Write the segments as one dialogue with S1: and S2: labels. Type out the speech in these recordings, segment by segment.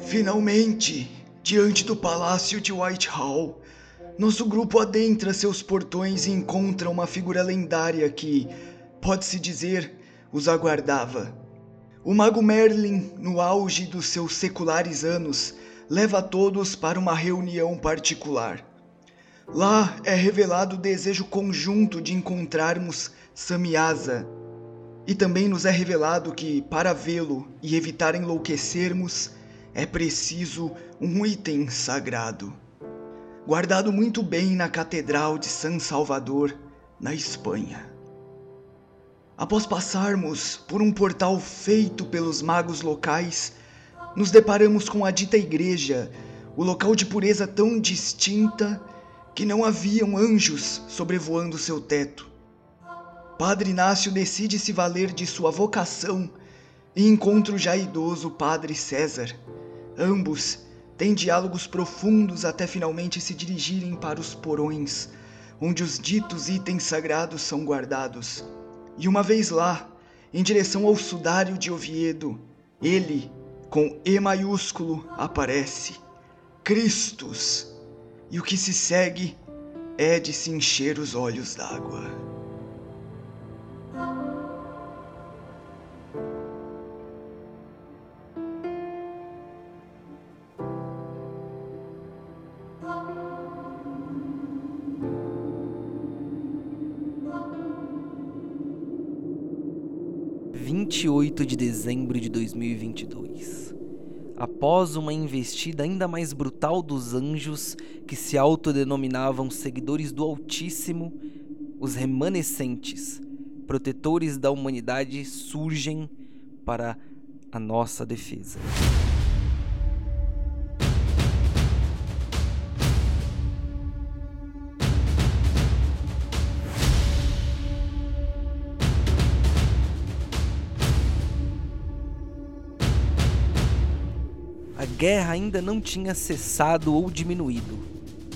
S1: Finalmente, diante do palácio de Whitehall, nosso grupo adentra seus portões e encontra uma figura lendária que, pode-se dizer, os aguardava. O mago Merlin, no auge dos seus seculares anos, leva todos para uma reunião particular. Lá é revelado o desejo conjunto de encontrarmos Samyasa. E também nos é revelado que, para vê-lo e evitar enlouquecermos, é preciso um item sagrado, guardado muito bem na Catedral de San Salvador, na Espanha. Após passarmos por um portal feito pelos magos locais, nos deparamos com a dita igreja, o local de pureza tão distinta que não haviam anjos sobrevoando seu teto. Padre Inácio decide se valer de sua vocação e encontra o já idoso Padre César. Ambos têm diálogos profundos até finalmente se dirigirem para os porões, onde os ditos itens sagrados são guardados. E uma vez lá, em direção ao sudário de Oviedo, ele, com E maiúsculo, aparece. Cristos. E o que se segue é de se encher os olhos d'água.
S2: Vinte e oito de dezembro de 2022 após uma investida ainda mais brutal dos anjos que se autodenominavam seguidores do Altíssimo, os remanescentes, protetores da humanidade, surgem para a nossa defesa. Guerra ainda não tinha cessado ou diminuído,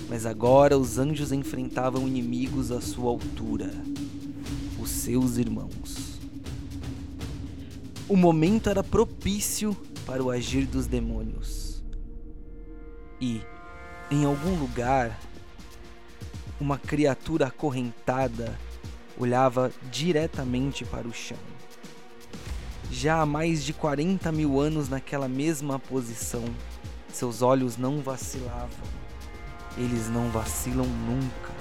S2: mas agora os anjos enfrentavam inimigos à sua altura, os seus irmãos. O momento era propício para o agir dos demônios. E, em algum lugar, uma criatura acorrentada olhava diretamente para o chão já há mais de 40 mil anos naquela mesma posição. Seus olhos não vacilavam. Eles não vacilam nunca.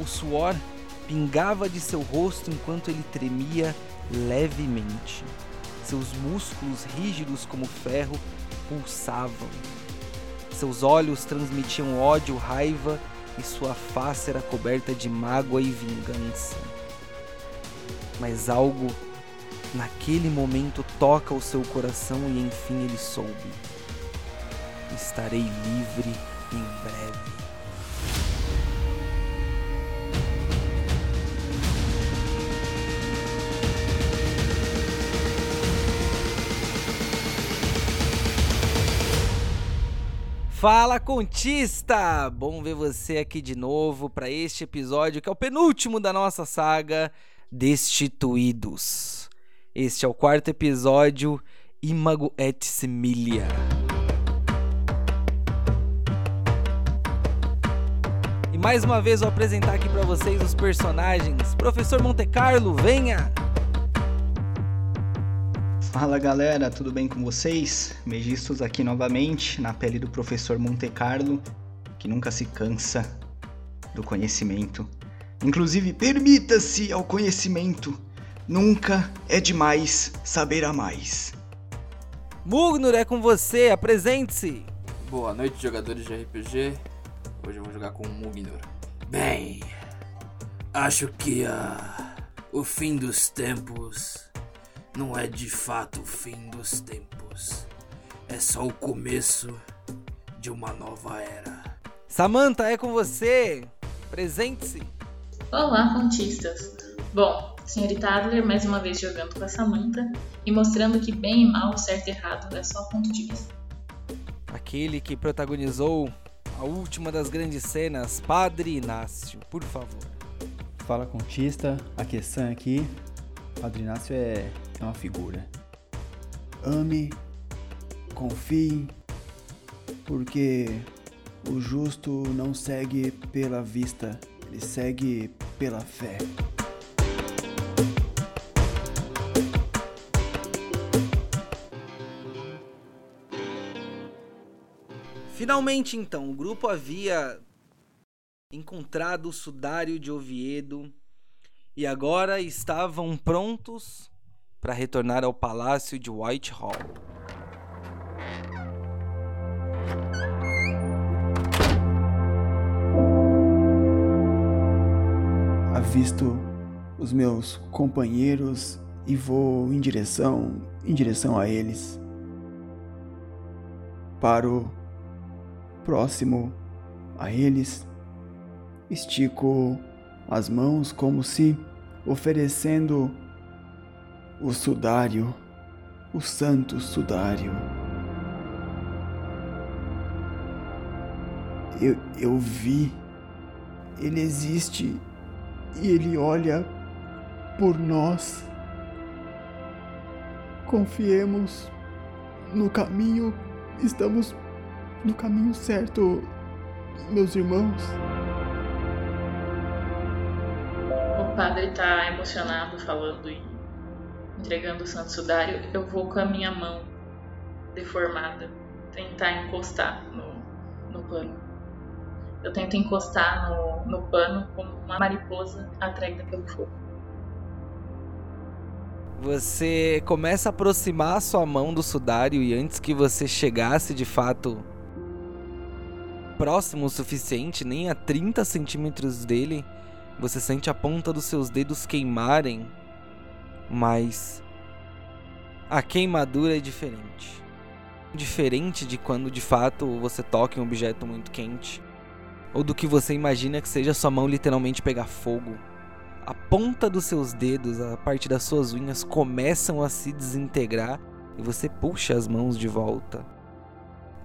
S2: O suor pingava de seu rosto enquanto ele tremia levemente. Seus músculos rígidos como ferro pulsavam. Seus olhos transmitiam ódio, raiva e sua face era coberta de mágoa e vingança mas algo naquele momento toca o seu coração e enfim ele soube. Estarei livre em breve. Fala contista! Bom ver você aqui de novo para este episódio que é o penúltimo da nossa saga Destituídos. Este é o quarto episódio, Imago et Similia. E mais uma vez vou apresentar aqui para vocês os personagens. Professor Monte Carlo, venha!
S1: Fala galera, tudo bem com vocês? Megistos aqui novamente, na pele do professor Monte Carlo, que nunca se cansa do conhecimento Inclusive, permita-se ao conhecimento. Nunca é demais saber a mais.
S2: Mugnur, é com você, apresente-se.
S3: Boa noite, jogadores de RPG. Hoje eu vou jogar com o Mugnur. Bem, acho que uh, o fim dos tempos não é de fato o fim dos tempos. É só o começo de uma nova era.
S2: Samantha, é com você. Presente-se.
S4: Olá, contistas! Bom, senhorita Adler mais uma vez jogando com a Samantha e mostrando que bem e mal, certo e errado é só ponto de vista.
S2: Aquele que protagonizou a última das grandes cenas, Padre Inácio, por favor.
S5: Fala contista, a questão aqui, Padre Inácio é, é uma figura. ame, confie, porque o justo não segue pela vista, ele segue pela fé.
S2: Finalmente, então, o grupo havia encontrado o sudário de Oviedo e agora estavam prontos para retornar ao palácio de Whitehall.
S5: Avisto os meus companheiros e vou em direção em direção a eles. Paro próximo a eles, estico as mãos como se oferecendo o sudário, o santo sudário. Eu, eu vi, ele existe e ele olha por nós. Confiemos no caminho, estamos no caminho certo, meus irmãos.
S4: O padre tá emocionado falando e entregando o santo sudário. Eu vou com a minha mão deformada tentar encostar no, no pano. Eu tento encostar no, no pano como uma mariposa atraída pelo fogo.
S2: Você começa a aproximar a sua mão do sudário e antes que você chegasse de fato próximo o suficiente, nem a 30 centímetros dele, você sente a ponta dos seus dedos queimarem, mas a queimadura é diferente. Diferente de quando de fato você toca em um objeto muito quente, ou do que você imagina que seja sua mão literalmente pegar fogo. A ponta dos seus dedos, a parte das suas unhas começam a se desintegrar e você puxa as mãos de volta.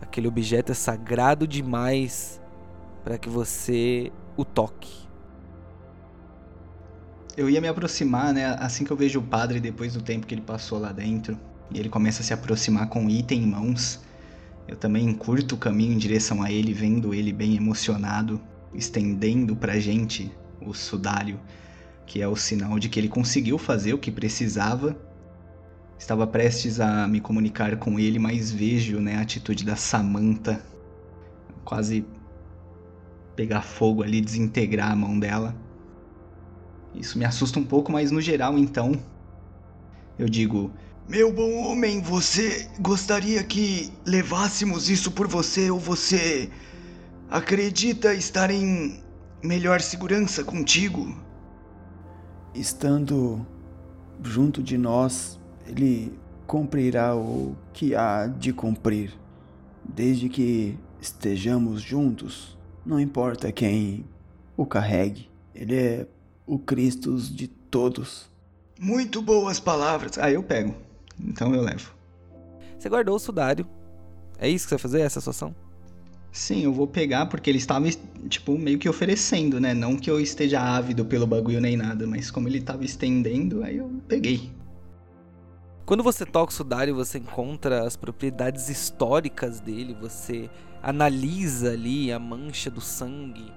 S2: Aquele objeto é sagrado demais para que você o toque.
S1: Eu ia me aproximar, né? Assim que eu vejo o padre depois do tempo que ele passou lá dentro, e ele começa a se aproximar com o item em mãos. Eu também curto o caminho em direção a ele, vendo ele bem emocionado, estendendo pra gente o sudário, que é o sinal de que ele conseguiu fazer o que precisava Estava prestes a me comunicar com ele, mas vejo né, a atitude da Samantha quase pegar fogo ali, desintegrar a mão dela. Isso me assusta um pouco, mas no geral, então, eu digo: Meu bom homem, você gostaria que levássemos isso por você ou você acredita estar em melhor segurança contigo?
S5: Estando junto de nós, ele cumprirá o que há de cumprir, desde que estejamos juntos. Não importa quem o carregue, ele é o Cristo de todos.
S1: Muito boas palavras. Ah, eu pego. Então eu levo.
S2: Você guardou o sudário. É isso que você vai fazer, essa situação?
S1: Sim, eu vou pegar porque ele estava, tipo, meio que oferecendo, né? Não que eu esteja ávido pelo bagulho nem nada, mas como ele estava estendendo, aí eu peguei.
S2: Quando você toca o sudário, você encontra as propriedades históricas dele, você analisa ali a mancha do sangue,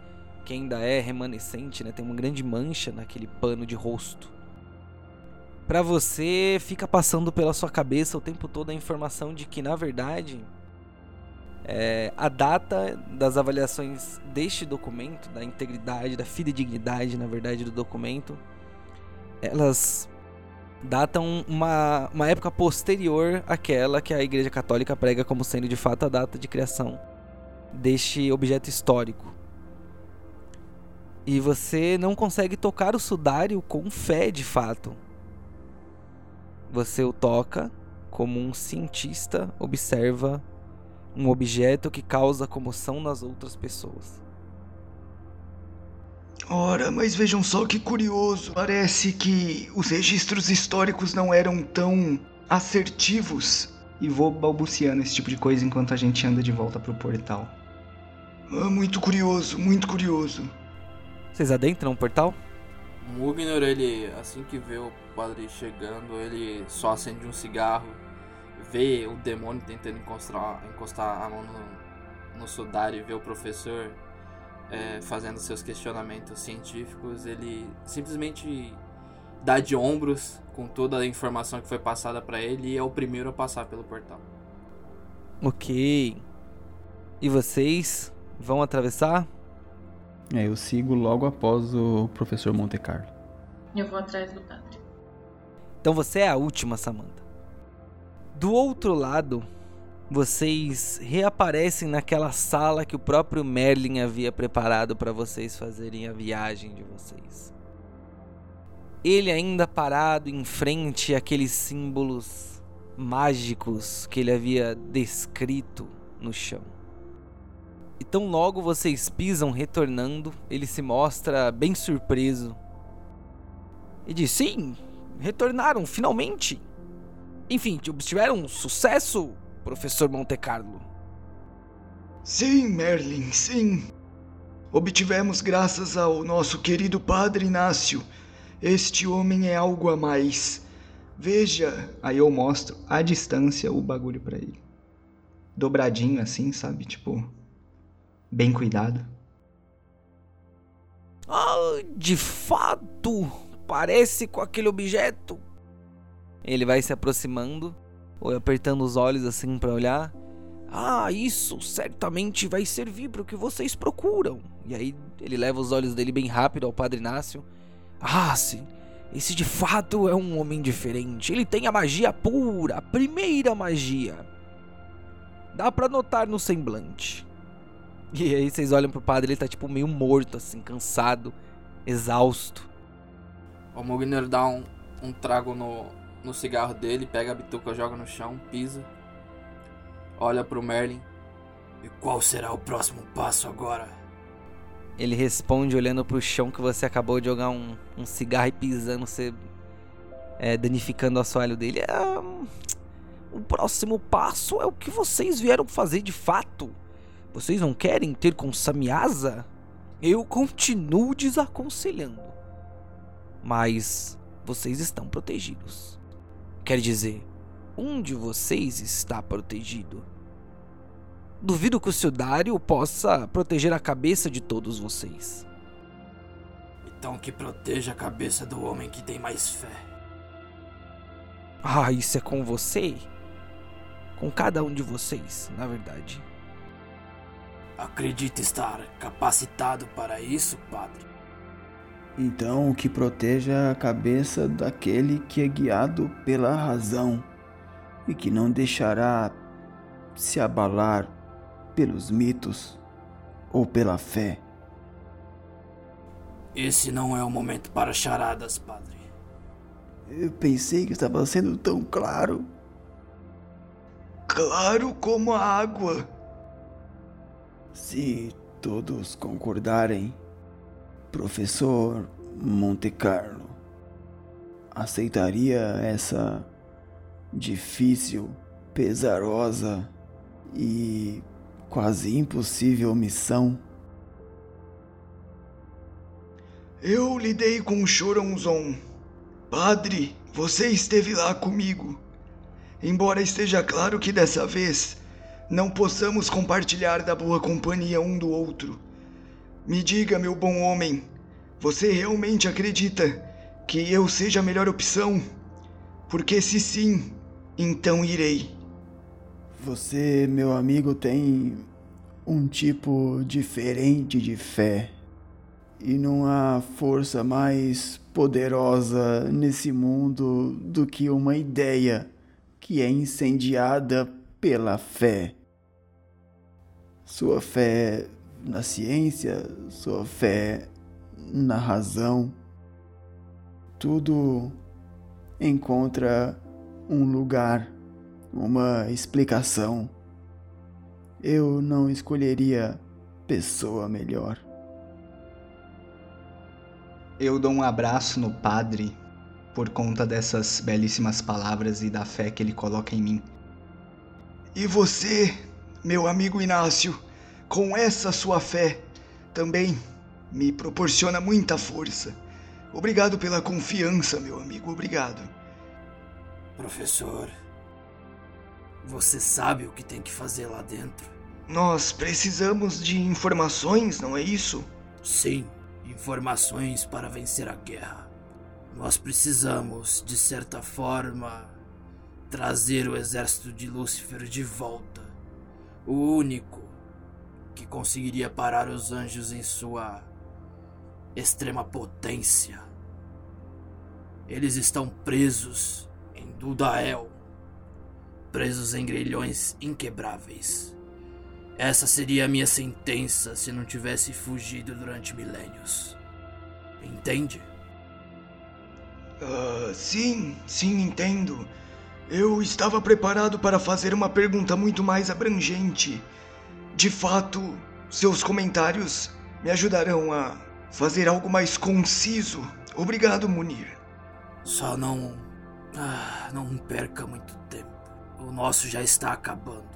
S2: que ainda é remanescente, né? Tem uma grande mancha naquele pano de rosto. Para você, fica passando pela sua cabeça o tempo todo a informação de que, na verdade, é, a data das avaliações deste documento, da integridade, da fidedignidade, na verdade, do documento, elas datam uma, uma época posterior àquela que a Igreja Católica prega como sendo de fato a data de criação deste objeto histórico. E você não consegue tocar o sudário com fé de fato. Você o toca como um cientista observa um objeto que causa comoção nas outras pessoas.
S1: Ora, mas vejam só que curioso. Parece que os registros históricos não eram tão assertivos. E vou balbuciando esse tipo de coisa enquanto a gente anda de volta pro portal. Ah, muito curioso, muito curioso.
S2: Vocês adentram o portal?
S3: Mugnor, ele, assim que vê o padre chegando, ele só acende um cigarro, vê o demônio tentando encostar, encostar a mão no, no sudário e vê o professor é, fazendo seus questionamentos científicos, ele simplesmente dá de ombros com toda a informação que foi passada para ele e é o primeiro a passar pelo portal.
S2: Ok. E vocês vão atravessar?
S5: É, eu sigo logo após o professor Monte Carlo.
S4: Eu vou atrás do padre.
S2: Então você é a última, Samantha. Do outro lado, vocês reaparecem naquela sala que o próprio Merlin havia preparado para vocês fazerem a viagem de vocês. Ele ainda parado em frente àqueles símbolos mágicos que ele havia descrito no chão. E tão logo vocês pisam retornando, ele se mostra bem surpreso. E diz: Sim, retornaram finalmente. Enfim, obtiveram sucesso, professor Monte Carlo.
S1: Sim, Merlin, sim. Obtivemos graças ao nosso querido Padre Inácio. Este homem é algo a mais. Veja, aí eu mostro à distância o bagulho para ele. Dobradinho assim, sabe? Tipo, bem cuidado.
S2: Ah, de fato, parece com aquele objeto. Ele vai se aproximando, ou apertando os olhos assim para olhar. Ah, isso certamente vai servir para o que vocês procuram. E aí ele leva os olhos dele bem rápido ao Padre Inácio. Ah, sim. Esse de fato é um homem diferente. Ele tem a magia pura, a primeira magia. Dá para notar no semblante. E aí vocês olham pro padre, ele tá tipo meio morto, assim, cansado, exausto.
S3: O Mugner dá um, um trago no, no cigarro dele, pega a bituca, joga no chão, pisa. Olha pro Merlin. E qual será o próximo passo agora?
S2: Ele responde olhando pro chão que você acabou de jogar um, um cigarro e pisando, você é, danificando o assoalho dele. É, o próximo passo é o que vocês vieram fazer de fato. Vocês não querem ter com Samiasa? Eu continuo desaconselhando. Mas vocês estão protegidos. Quer dizer, um de vocês está protegido. Duvido que o Sildário possa proteger a cabeça de todos vocês.
S3: Então que proteja a cabeça do homem que tem mais fé.
S2: Ah, isso é com você? Com cada um de vocês, na verdade.
S3: Acredita estar capacitado para isso, padre?
S5: Então, que proteja a cabeça daquele que é guiado pela razão e que não deixará se abalar pelos mitos ou pela fé.
S3: Esse não é o momento para charadas, padre.
S5: Eu pensei que estava sendo tão claro.
S1: Claro como a água.
S5: Se todos concordarem, professor Monte Carlo aceitaria essa difícil, pesarosa e quase impossível missão?
S1: Eu lidei com o Choronzon. Padre, você esteve lá comigo. Embora esteja claro que dessa vez não possamos compartilhar da boa companhia um do outro. Me diga, meu bom homem, você realmente acredita que eu seja a melhor opção? Porque se sim, então irei.
S5: Você, meu amigo, tem um tipo diferente de fé. E não há força mais poderosa nesse mundo do que uma ideia que é incendiada pela fé. Sua fé na ciência, sua fé na razão, tudo encontra um lugar, uma explicação. Eu não escolheria pessoa melhor.
S1: Eu dou um abraço no padre por conta dessas belíssimas palavras e da fé que ele coloca em mim. E você, meu amigo Inácio, com essa sua fé, também me proporciona muita força. Obrigado pela confiança, meu amigo, obrigado.
S3: Professor, Você sabe o que tem que fazer lá dentro?
S1: Nós precisamos de informações, não é isso?
S3: Sim, informações para vencer a guerra. Nós precisamos, de certa forma, trazer o exército de Lúcifer de volta. O único que conseguiria parar os anjos em sua extrema potência. Eles estão presos em Dudael, presos em grilhões inquebráveis. Essa seria a minha sentença se não tivesse fugido durante milênios. Entende?
S1: Uh, sim, sim, entendo. Eu estava preparado para fazer uma pergunta muito mais abrangente. De fato, seus comentários me ajudarão a fazer algo mais conciso. Obrigado, Munir.
S3: Só não. Ah, não perca muito tempo. O nosso já está acabando.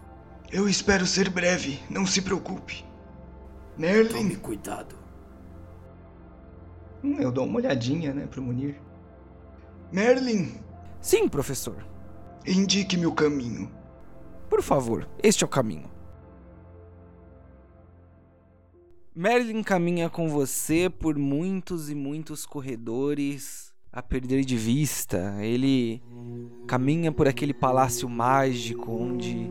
S1: Eu espero ser breve, não se preocupe. Merlin.
S3: Tome cuidado.
S6: Hum, eu dou uma olhadinha, né, pro Munir.
S1: Merlin,
S2: Sim, professor.
S1: indique-me o caminho.
S2: Por favor, este é o caminho. Merlin caminha com você por muitos e muitos corredores a perder de vista. Ele caminha por aquele palácio mágico onde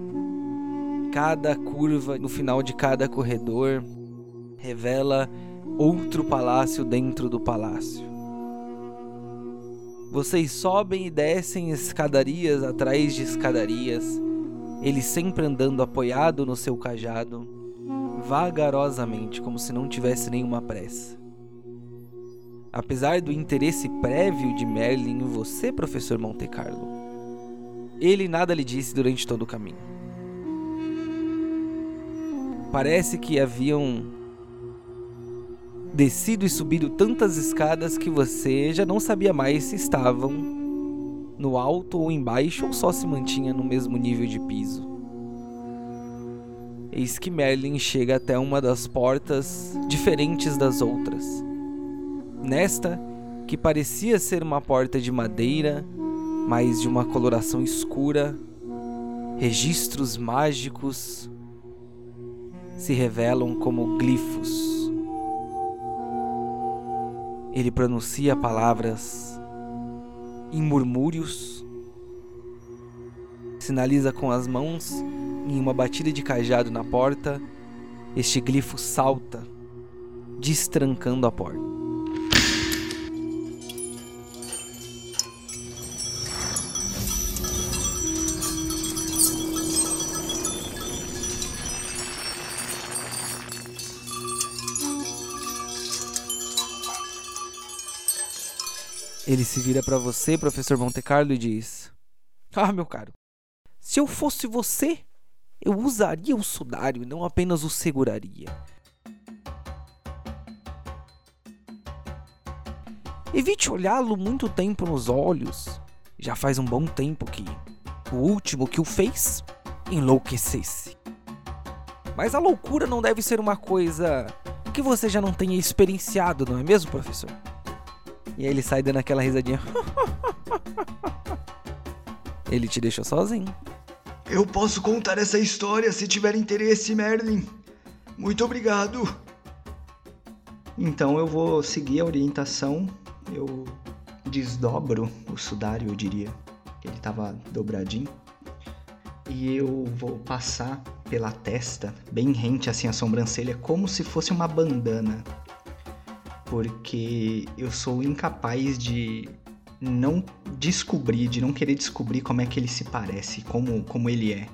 S2: cada curva no final de cada corredor revela outro palácio dentro do palácio. Vocês sobem e descem escadarias atrás de escadarias, ele sempre andando apoiado no seu cajado, vagarosamente, como se não tivesse nenhuma pressa. Apesar do interesse prévio de Merlin em você, professor Monte Carlo, ele nada lhe disse durante todo o caminho. Parece que haviam descido e subido tantas escadas que você já não sabia mais se estavam no alto ou embaixo ou só se mantinha no mesmo nível de piso. Eis que Merlin chega até uma das portas diferentes das outras. Nesta, que parecia ser uma porta de madeira, mas de uma coloração escura, registros mágicos se revelam como glifos. Ele pronuncia palavras em murmúrios, sinaliza com as mãos em uma batida de cajado na porta. Este glifo salta, destrancando a porta. Ele se vira para você, professor Monte Carlo, e diz: Ah, meu caro, se eu fosse você, eu usaria o sudário e não apenas o seguraria. Evite olhá-lo muito tempo nos olhos. Já faz um bom tempo que o último que o fez enlouquecesse. Mas a loucura não deve ser uma coisa que você já não tenha experienciado, não é mesmo, professor? E aí ele sai dando aquela risadinha. ele te deixou sozinho.
S1: Eu posso contar essa história se tiver interesse, Merlin. Muito obrigado.
S6: Então eu vou seguir a orientação. Eu desdobro o sudário, eu diria. Ele tava dobradinho. E eu vou passar pela testa, bem rente assim a sobrancelha, como se fosse uma bandana. Porque eu sou incapaz de não descobrir, de não querer descobrir como é que ele se parece, como, como ele é.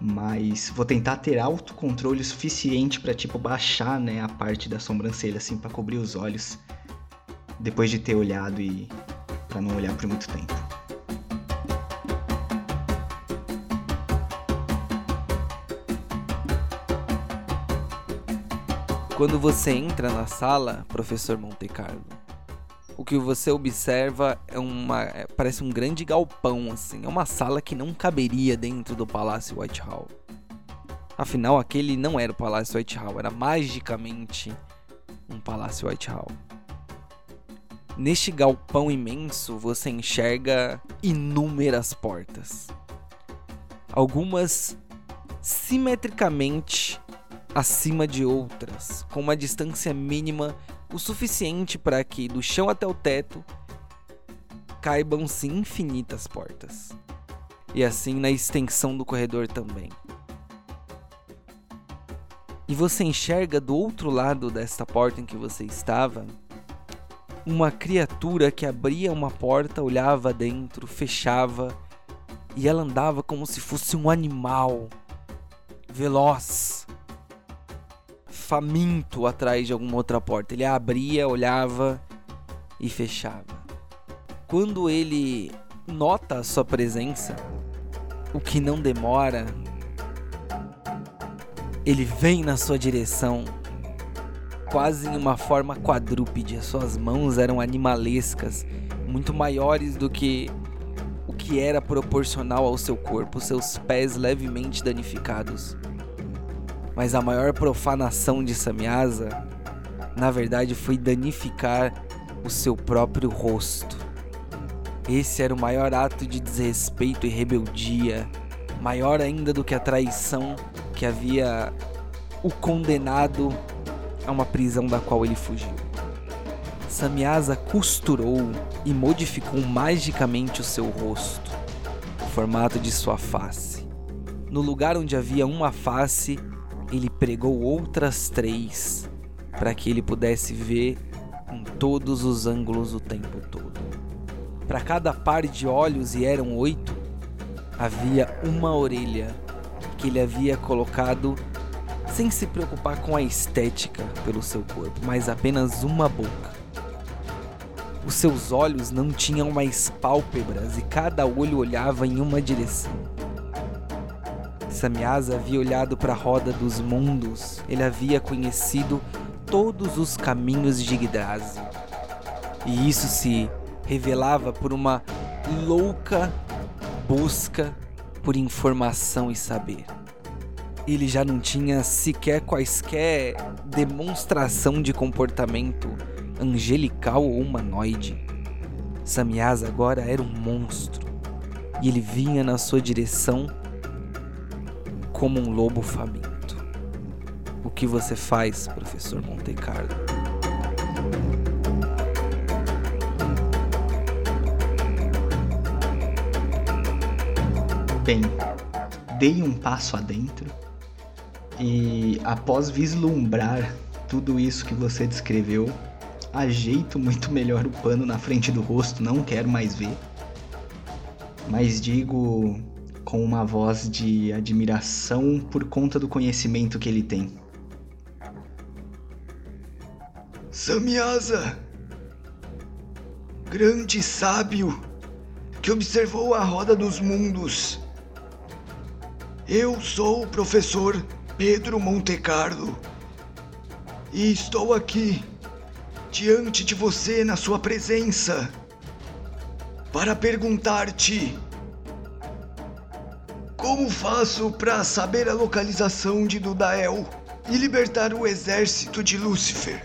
S6: Mas vou tentar ter autocontrole suficiente para tipo baixar, né, a parte da sobrancelha assim para cobrir os olhos depois de ter olhado e para não olhar por muito tempo.
S2: Quando você entra na sala, professor Monte Carlo, o que você observa é uma. é- parece um grande galpão, assim. É uma sala que não caberia dentro do Palácio Whitehall. Afinal, aquele não era o Palácio Whitehall, era magicamente um Palácio Whitehall. Neste galpão imenso, você enxerga inúmeras portas. algumas simetricamente acima de outras, com uma distância mínima o suficiente para que do chão até o teto caibam-se infinitas portas. E assim na extensão do corredor também. E você enxerga do outro lado desta porta em que você estava uma criatura que abria uma porta, olhava dentro, fechava e ela andava como se fosse um animal veloz, faminto atrás de alguma outra porta. Ele abria, olhava e fechava. Quando ele nota a sua presença, o que não demora, ele vem na sua direção, quase em uma forma quadrúpede. As suas mãos eram animalescas, muito maiores do que o que era proporcional ao seu corpo, seus pés levemente danificados. Mas a maior profanação de Samyasa, na verdade, foi danificar o seu próprio rosto. Esse era o maior ato de desrespeito e rebeldia, maior ainda do que a traição que havia o condenado a uma prisão da qual ele fugiu. Samyasa costurou e modificou magicamente o seu rosto, o formato de sua face. No lugar onde havia uma face, ele pregou outras três para que ele pudesse ver em todos os ângulos o tempo todo. Para cada par de olhos, e eram oito, havia uma orelha que ele havia colocado sem se preocupar com a estética pelo seu corpo, mas apenas uma boca. Os seus olhos não tinham mais pálpebras e cada olho olhava em uma direção. Samyasa havia olhado para a roda dos mundos, ele havia conhecido todos os caminhos de Yggdrasil. E isso se revelava por uma louca busca por informação e saber. Ele já não tinha sequer quaisquer demonstração de comportamento angelical ou humanoide. Samyasa agora era um monstro e ele vinha na sua direção como um lobo faminto. O que você faz, professor Monte Carlo?
S6: Bem, dei um passo adentro e após vislumbrar tudo isso que você descreveu, ajeito muito melhor o pano na frente do rosto, não quero mais ver. Mas digo com uma voz de admiração por conta do conhecimento que ele tem.
S1: Samyasa, grande sábio que observou a roda dos mundos. Eu sou o professor Pedro Montecarlo e estou aqui diante de você na sua presença para perguntar-te como faço para saber a localização de Dudael e libertar o exército de Lúcifer?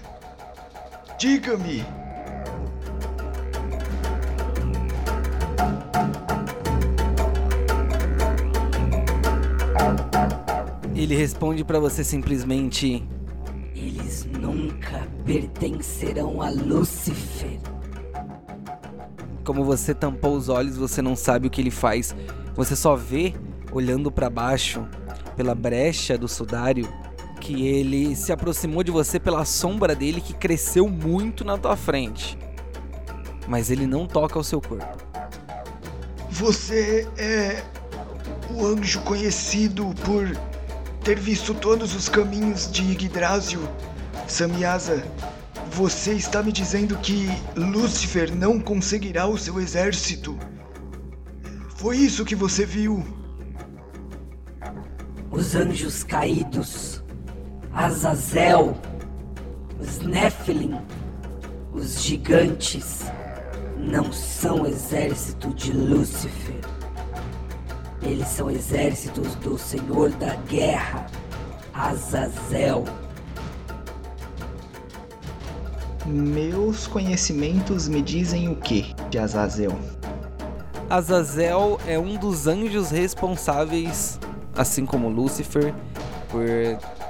S1: Diga-me.
S2: Ele responde para você simplesmente:
S7: Eles nunca pertencerão a Lúcifer.
S2: Como você tampou os olhos, você não sabe o que ele faz. Você só vê olhando para baixo pela brecha do sudário que ele se aproximou de você pela sombra dele que cresceu muito na tua frente. Mas ele não toca o seu corpo.
S1: Você é o anjo conhecido por ter visto todos os caminhos de Yggdrasil. Samyasa, você está me dizendo que Lúcifer não conseguirá o seu exército? Foi isso que você viu?
S7: Os anjos caídos, Azazel, os Nephilim, os gigantes, não são exército de Lúcifer. Eles são exércitos do Senhor da Guerra, Azazel.
S6: Meus conhecimentos me dizem o que de Azazel?
S2: Azazel é um dos anjos responsáveis, assim como Lúcifer, por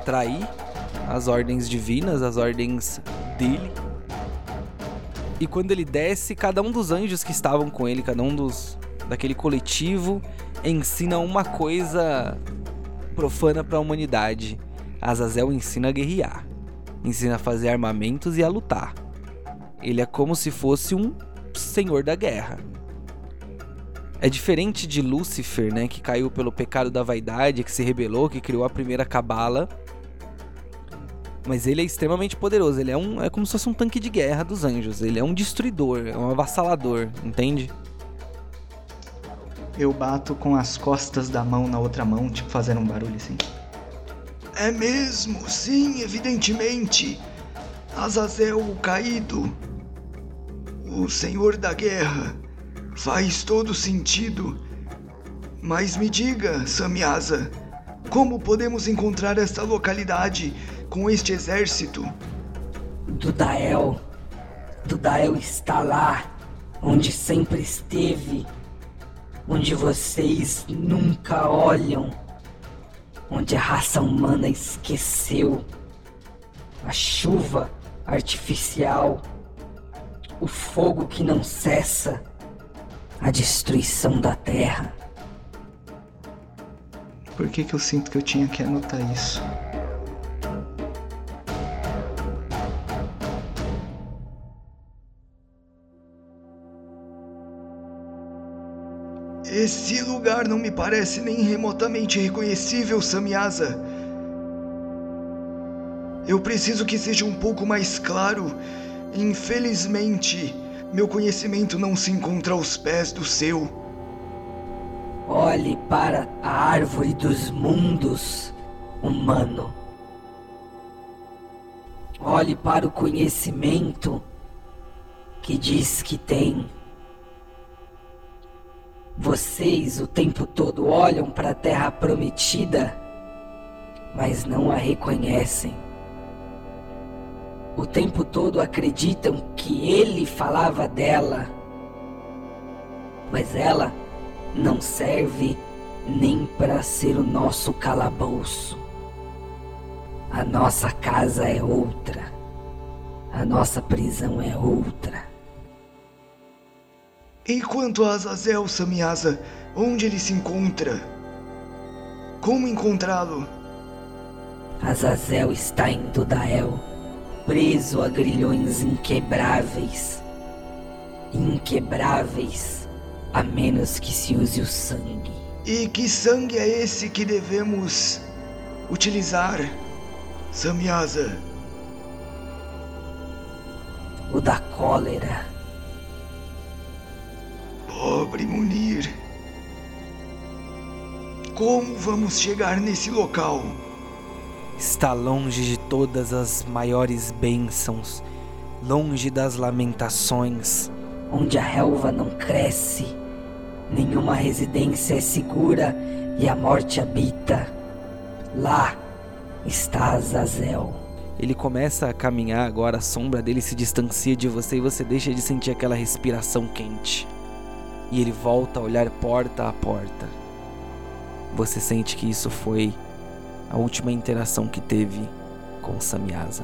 S2: trair as ordens divinas, as ordens dele. E quando ele desce, cada um dos anjos que estavam com ele, cada um dos daquele coletivo, ensina uma coisa profana para a humanidade. Azazel ensina a guerrear, ensina a fazer armamentos e a lutar. Ele é como se fosse um senhor da guerra. É diferente de Lúcifer, né, que caiu pelo pecado da vaidade, que se rebelou, que criou a primeira cabala. Mas ele é extremamente poderoso, ele é um é como se fosse um tanque de guerra dos anjos, ele é um destruidor, é um avassalador, entende?
S6: Eu bato com as costas da mão na outra mão, tipo fazendo um barulho assim.
S1: É mesmo, sim, evidentemente. Azazel o caído, o senhor da guerra. Faz todo sentido. Mas me diga, Samyasa, como podemos encontrar esta localidade com este exército?
S7: Dudael. Dudael está lá, onde sempre esteve. Onde vocês nunca olham. Onde a raça humana esqueceu. A chuva artificial. O fogo que não cessa a destruição da Terra.
S6: Por que, que eu sinto que eu tinha que anotar isso?
S1: Esse lugar não me parece nem remotamente reconhecível, Samyasa. Eu preciso que seja um pouco mais claro. Infelizmente, meu conhecimento não se encontra aos pés do seu.
S7: Olhe para a árvore dos mundos, humano. Olhe para o conhecimento que diz que tem. Vocês o tempo todo olham para a terra prometida, mas não a reconhecem o tempo todo acreditam que ele falava dela. Mas ela não serve nem para ser o nosso calabouço. A nossa casa é outra. A nossa prisão é outra.
S1: E quanto a Azazel, Samyasa, onde ele se encontra? Como encontrá-lo?
S7: Azazel está em Dudael preso a grilhões inquebráveis. Inquebráveis, a menos que se use o sangue.
S1: E que sangue é esse que devemos utilizar, Samyasa?
S7: O da cólera.
S1: Pobre Munir. Como vamos chegar nesse local?
S2: Está longe de todas as maiores bênçãos, longe das lamentações.
S7: Onde a relva não cresce, nenhuma residência é segura e a morte habita. Lá está Azazel.
S2: Ele começa a caminhar agora, a sombra dele se distancia de você e você deixa de sentir aquela respiração quente. E ele volta a olhar porta a porta. Você sente que isso foi a última interação que teve com Samyasa.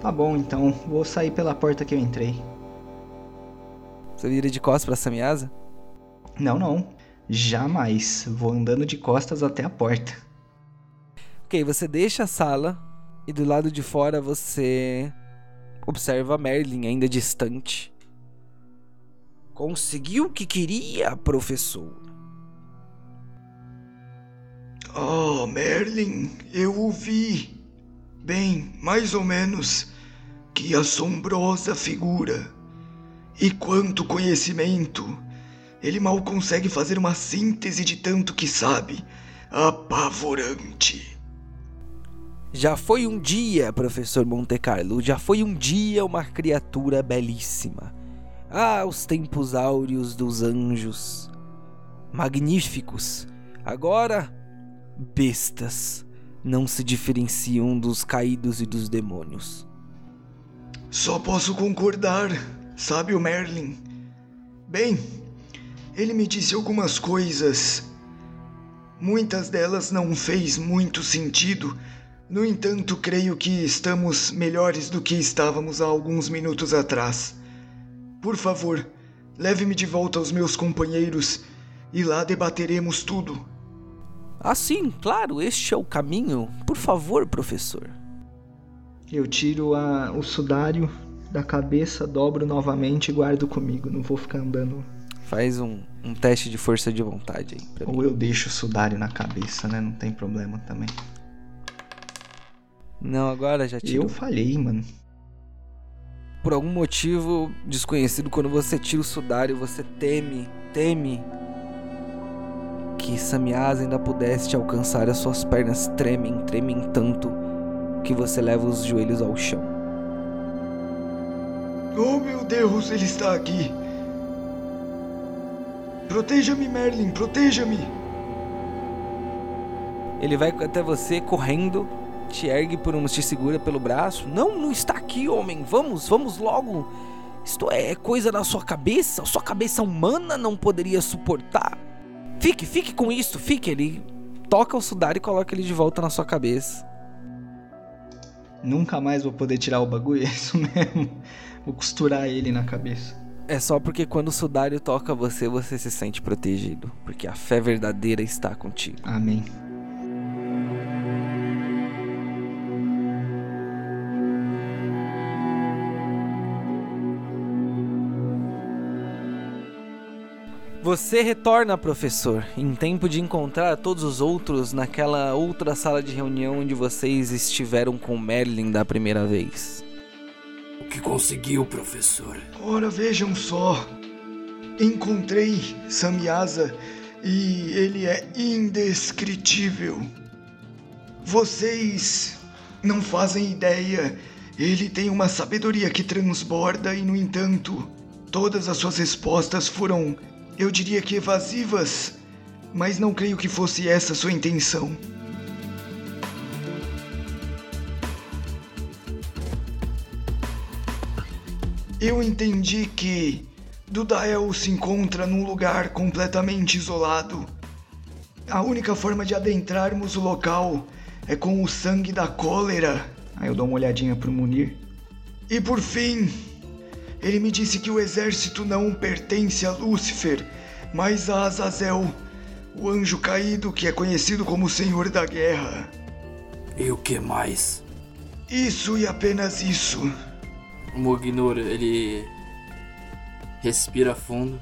S6: Tá bom, então vou sair pela porta que eu entrei.
S2: Você vira de costas para Samyasa?
S6: Não, não. Jamais. Vou andando de costas até a porta.
S2: Ok, você deixa a sala e do lado de fora você observa Merlin ainda distante. Conseguiu o que queria, professor.
S1: Oh, Merlin, eu o vi. Bem, mais ou menos. Que assombrosa figura. E quanto conhecimento. Ele mal consegue fazer uma síntese de tanto que sabe. Apavorante.
S2: Já foi um dia, professor Monte Carlo, já foi um dia uma criatura belíssima. Ah, os tempos áureos dos anjos. Magníficos. Agora, bestas. não se diferenciam dos caídos e dos demônios.
S1: Só posso concordar, sabe o Merlin? Bem, ele me disse algumas coisas. Muitas delas não fez muito sentido. No entanto, creio que estamos melhores do que estávamos há alguns minutos atrás. Por favor, leve-me de volta aos meus companheiros e lá debateremos tudo.
S2: Ah, sim, claro, este é o caminho. Por favor, professor.
S6: Eu tiro a, o sudário da cabeça, dobro novamente e guardo comigo. Não vou ficar andando.
S2: Faz um, um teste de força de vontade aí pra mim.
S6: Ou eu deixo o sudário na cabeça, né? Não tem problema também.
S2: Não, agora já tirou.
S6: Eu falhei, mano.
S2: Por algum motivo desconhecido, quando você tira o sudário, você teme, teme que Samyasa ainda pudesse te alcançar. As suas pernas tremem, tremem tanto que você leva os joelhos ao chão.
S1: Oh meu Deus, ele está aqui! Proteja-me, Merlin, proteja-me!
S2: Ele vai até você correndo, te ergue por um, te segura pelo braço. Não, não está aqui, homem. Vamos, vamos logo. Isto é coisa da sua cabeça. Sua cabeça humana não poderia suportar. Fique, fique com isso, fique. Ele toca o sudário e coloca ele de volta na sua cabeça.
S6: Nunca mais vou poder tirar o bagulho, é isso mesmo. Vou costurar ele na cabeça.
S2: É só porque quando o sudário toca você, você se sente protegido. Porque a fé verdadeira está contigo.
S6: Amém.
S2: Você retorna, professor, em tempo de encontrar todos os outros naquela outra sala de reunião onde vocês estiveram com Merlin da primeira vez.
S3: O que conseguiu, professor?
S1: Ora, vejam só. Encontrei Samyasa e ele é indescritível. Vocês não fazem ideia. Ele tem uma sabedoria que transborda e, no entanto, todas as suas respostas foram, eu diria que evasivas, mas não creio que fosse essa sua intenção. Eu entendi que Dudael se encontra num lugar completamente isolado. A única forma de adentrarmos o local é com o sangue da cólera.
S6: Aí eu dou uma olhadinha pro Munir.
S1: E por fim, ele me disse que o exército não pertence a Lúcifer, mas a Azazel, o anjo caído que é conhecido como Senhor da Guerra.
S3: E o que mais?
S1: Isso e apenas isso.
S3: O Mugnur, ele respira fundo.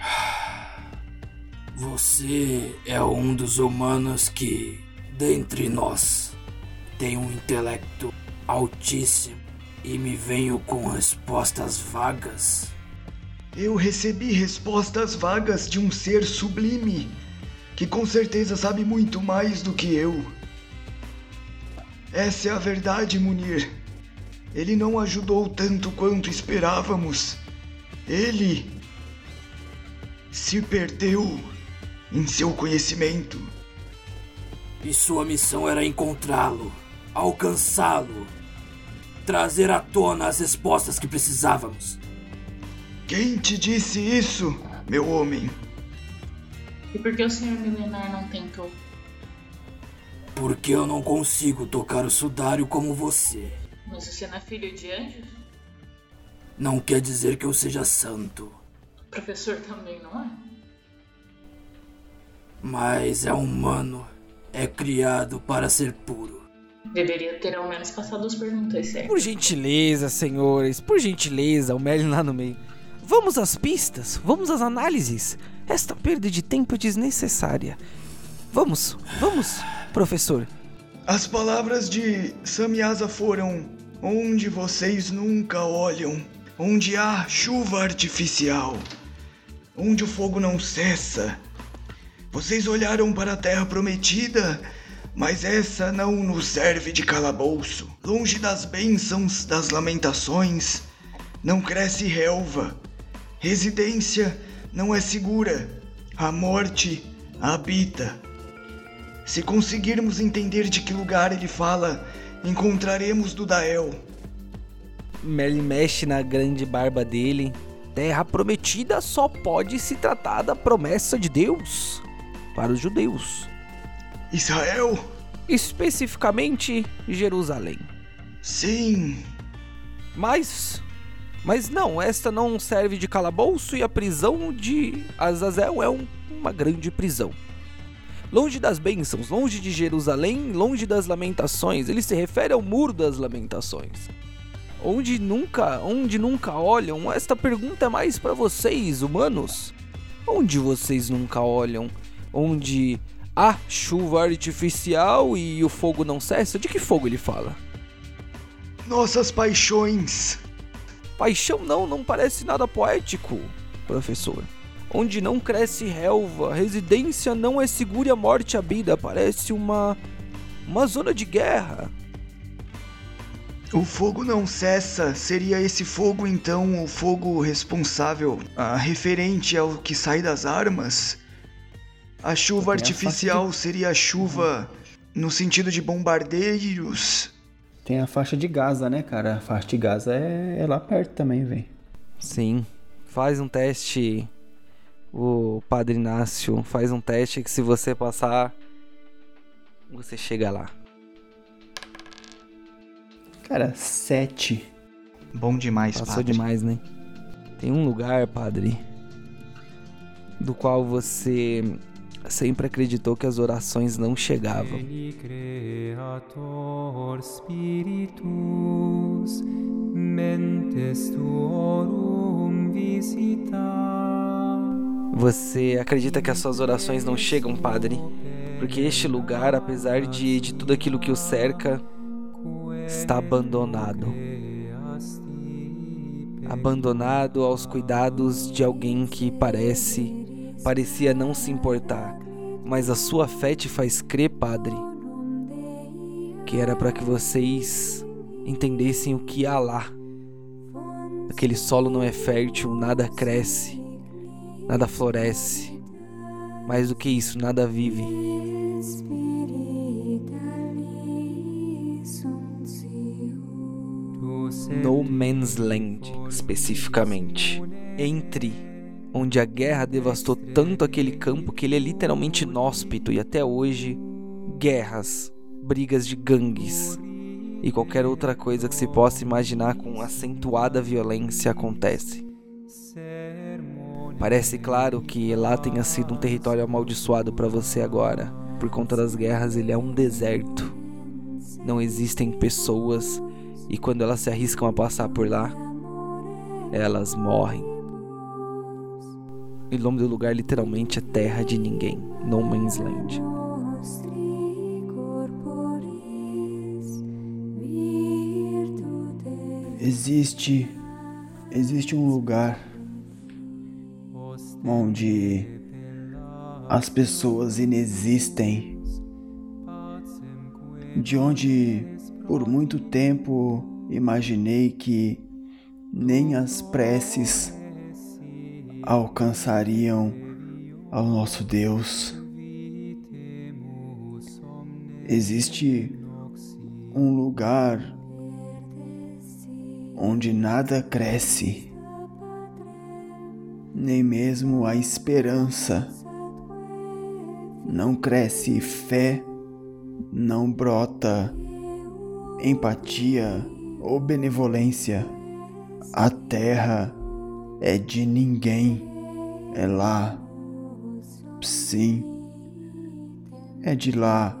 S3: Você é um dos humanos que, dentre nós, tem um intelecto altíssimo e me venho com respostas vagas.
S1: Eu recebi respostas vagas de um ser sublime, que com certeza sabe muito mais do que eu. Essa é a verdade, Munir. Ele não ajudou tanto quanto esperávamos. Ele se perdeu em seu conhecimento.
S3: E sua missão era encontrá-lo, alcançá-lo, trazer à tona as respostas que precisávamos.
S1: Quem te disse isso, meu homem?
S4: E por que o senhor milenar não tentou?
S3: Porque eu não consigo tocar o sudário como você.
S4: Mas você não é filho de anjos?
S3: Não quer dizer que eu seja santo,
S4: O professor também, não é?
S3: mas é humano. É criado para ser puro.
S4: Deveria ter ao menos passado as perguntas certas.
S2: Por gentileza, senhores, por gentileza, o Merlin lá no meio. Vamos às pistas, vamos às análises. Esta perda de tempo é desnecessária. Vamos, vamos, professor.
S1: As palavras de Samyasa foram: Onde vocês nunca olham, onde há chuva artificial, onde o fogo não cessa. Vocês olharam para a terra prometida, mas essa não nos serve de calabouço. Longe das bênçãos, das lamentações, não cresce relva. Residência não é segura. A morte habita. Se conseguirmos entender de que lugar ele fala, encontraremos Dudael.
S2: Merlin mexe na grande barba dele. Terra prometida só pode se tratar da promessa de Deus para os judeus.
S1: Israel?
S2: Especificamente Jerusalém.
S1: Sim.
S2: Mas. Mas não, esta não serve de calabouço e a prisão de Azazel é um, uma grande prisão. Longe das bênçãos, longe de Jerusalém, longe das lamentações, ele se refere ao muro das lamentações. Onde nunca, onde nunca olham, esta pergunta é mais para vocês, humanos. Onde vocês nunca olham? Onde há chuva artificial e o fogo não cessa? De que fogo ele fala?
S1: Nossas paixões.
S2: Paixão não, não parece nada poético, professor. Onde não cresce relva, residência não é segura e a morte habida, parece uma uma zona de guerra.
S1: O fogo não cessa. Seria esse fogo então o fogo responsável, ah, referente ao que sai das armas? A chuva artificial seria a chuva no sentido de bombardeiros?
S5: Tem a faixa de Gaza, né, cara? A faixa de Gaza é, é lá perto também, velho.
S2: Sim. Faz um teste. O Padre Inácio faz um teste que se você passar, você chega lá.
S5: Cara, sete.
S6: Bom demais,
S2: Passou
S6: padre.
S2: demais, né? Tem um lugar, Padre, do qual você sempre acreditou que as orações não chegavam. Você acredita que as suas orações não chegam, Padre? Porque este lugar, apesar de, de tudo aquilo que o cerca, está abandonado. Abandonado aos cuidados de alguém que parece, parecia não se importar. Mas a sua fé te faz crer, Padre, que era para que vocês entendessem o que há lá. Aquele solo não é fértil, nada cresce, nada floresce. Mais do que isso, nada vive. No Man's Land, especificamente. Entre onde a guerra devastou tanto aquele campo que ele é literalmente inóspito e até hoje guerras, brigas de gangues e qualquer outra coisa que se possa imaginar com acentuada violência acontece. Parece claro que lá tenha sido um território amaldiçoado para você agora. Por conta das guerras, ele é um deserto. Não existem pessoas e quando elas se arriscam a passar por lá, elas morrem. E o nome do lugar literalmente é Terra de Ninguém, No Man's Land.
S5: Existe. Existe um lugar onde as pessoas inexistem. De onde por muito tempo imaginei que nem as preces alcançariam ao nosso Deus. Existe um lugar onde nada cresce, nem mesmo a esperança. Não cresce fé, não brota empatia ou benevolência. A terra é de ninguém, é lá. Sim, é de lá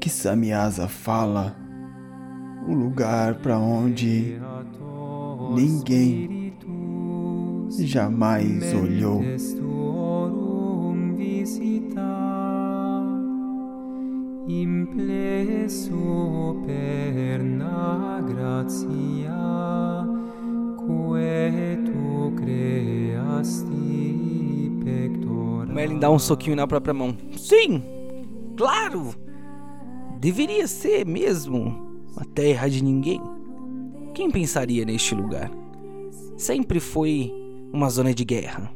S5: que Samyasa fala, o lugar para onde ninguém jamais olhou.
S8: implesso perna gratia
S2: Merlin dá um soquinho na própria mão. Sim, claro! Deveria ser mesmo a terra de ninguém. Quem pensaria neste lugar? Sempre foi uma zona de guerra.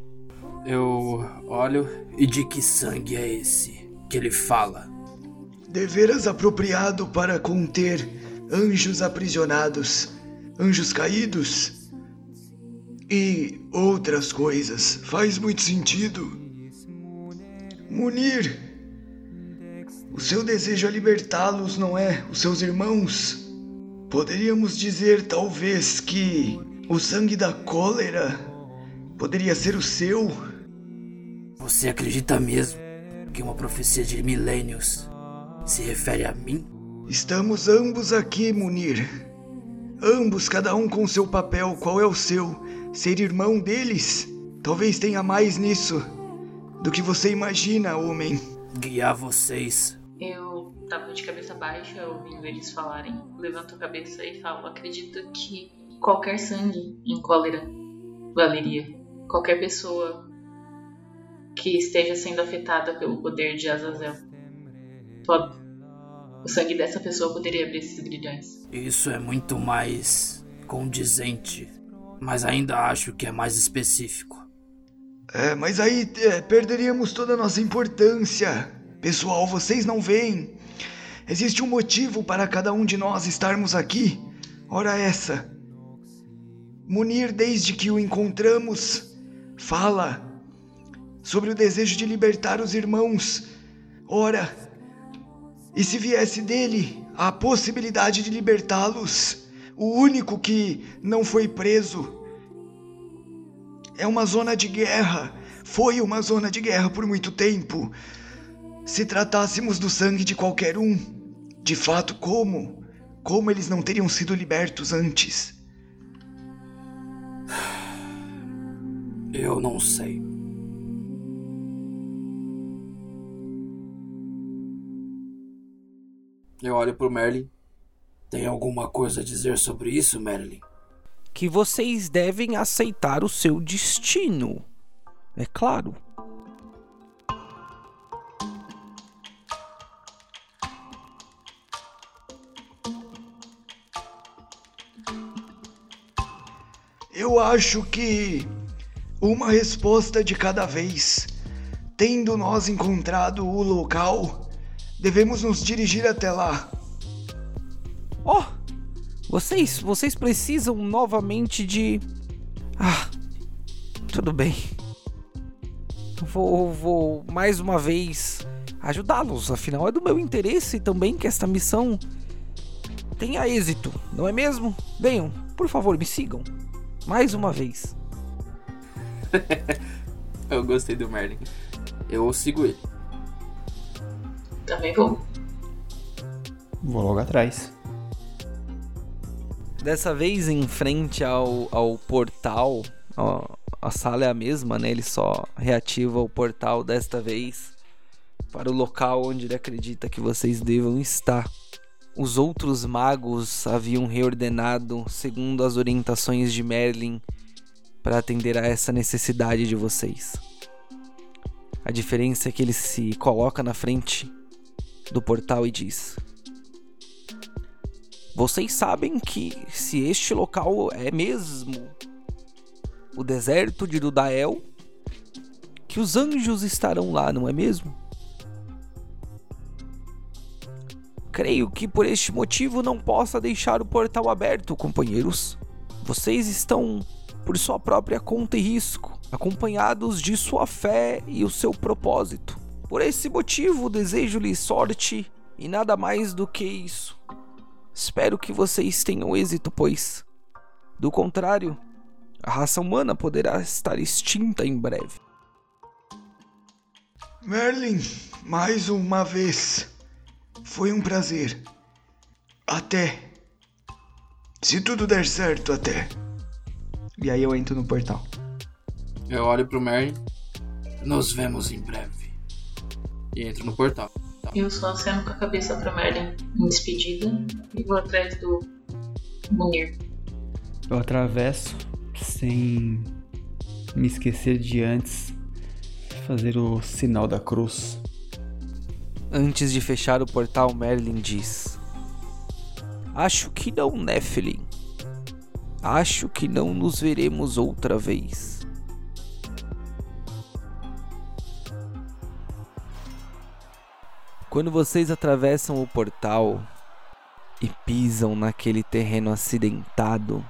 S3: Eu olho e de que sangue é esse que ele fala?
S1: deveras apropriado para conter anjos aprisionados, anjos caídos e outras coisas. Faz muito sentido. Munir, o seu desejo é libertá-los, não é? Os seus irmãos? Poderíamos dizer, talvez, que o sangue da cólera poderia ser o seu?
S3: Você acredita mesmo que uma profecia de milênios se refere a mim?
S1: Estamos ambos aqui, Munir. Ambos, cada um com seu papel. Qual é o seu? Ser irmão deles? Talvez tenha mais nisso do que você imagina, homem.
S3: Guiar vocês.
S4: Eu tava de cabeça baixa ouvindo eles falarem. Levanto a cabeça e falo: acredito que qualquer sangue em cólera valeria. Qualquer pessoa que esteja sendo afetada pelo poder de Azazel. Pode. O sangue dessa pessoa poderia abrir esses grilhões.
S3: Isso é muito mais condizente, mas ainda acho que é mais específico.
S1: É, mas aí é, perderíamos toda a nossa importância. Pessoal, vocês não veem. Existe um motivo para cada um de nós estarmos aqui. Ora essa. Munir, desde que o encontramos, fala sobre o desejo de libertar os irmãos. Ora, e se viesse dele a possibilidade de libertá-los, o único que não foi preso, é uma zona de guerra. Foi uma zona de guerra por muito tempo. Se tratássemos do sangue de qualquer um, de fato, como? Como eles não teriam sido libertos antes?
S3: Eu não sei. Eu olho pro Merlin. Tem alguma coisa a dizer sobre isso, Merlin?
S2: Que vocês devem aceitar o seu destino. É claro.
S1: Eu acho que uma resposta de cada vez. Tendo nós encontrado o local, devemos nos dirigir até lá.
S2: Vocês, vocês precisam novamente de. Ah, tudo bem. Vou, vou mais uma vez ajudá-los. Afinal, é do meu interesse também que esta missão tenha êxito, não é mesmo? Venham, por favor, me sigam. Mais uma vez.
S3: Eu gostei do Merlin. Eu sigo ele.
S4: Também vou.
S5: Vou logo atrás.
S2: Dessa vez em frente ao, ao portal, ó, a sala é a mesma, né? Ele só reativa o portal desta vez para o local onde ele acredita que vocês devam estar. Os outros magos haviam reordenado segundo as orientações de Merlin para atender a essa necessidade de vocês. A diferença é que ele se coloca na frente do portal e diz: Vocês sabem que se este local é mesmo o deserto de Dudael, que os anjos estarão lá, não é mesmo? Creio que por este motivo não possa deixar o portal aberto, companheiros. Vocês estão por sua própria conta e risco, acompanhados de sua fé e o seu propósito. Por esse motivo, desejo-lhes sorte e nada mais do que isso. Espero que vocês tenham êxito, pois, do contrário, a raça humana poderá estar extinta em breve.
S1: Merlin, mais uma vez. Foi um prazer. Até. Se tudo der certo, até.
S6: E aí eu entro no portal.
S3: Eu olho pro Merlin. Nos vemos em breve. E entro no portal.
S4: Eu só aceno com a cabeça pra Merlin em despedida e vou atrás do Munir.
S5: Eu atravesso sem me esquecer de antes fazer o sinal da cruz.
S2: Antes de fechar o portal, Merlin diz: Acho que não, Nephilim. Acho que não nos veremos outra vez. Quando vocês atravessam o portal e pisam naquele terreno acidentado,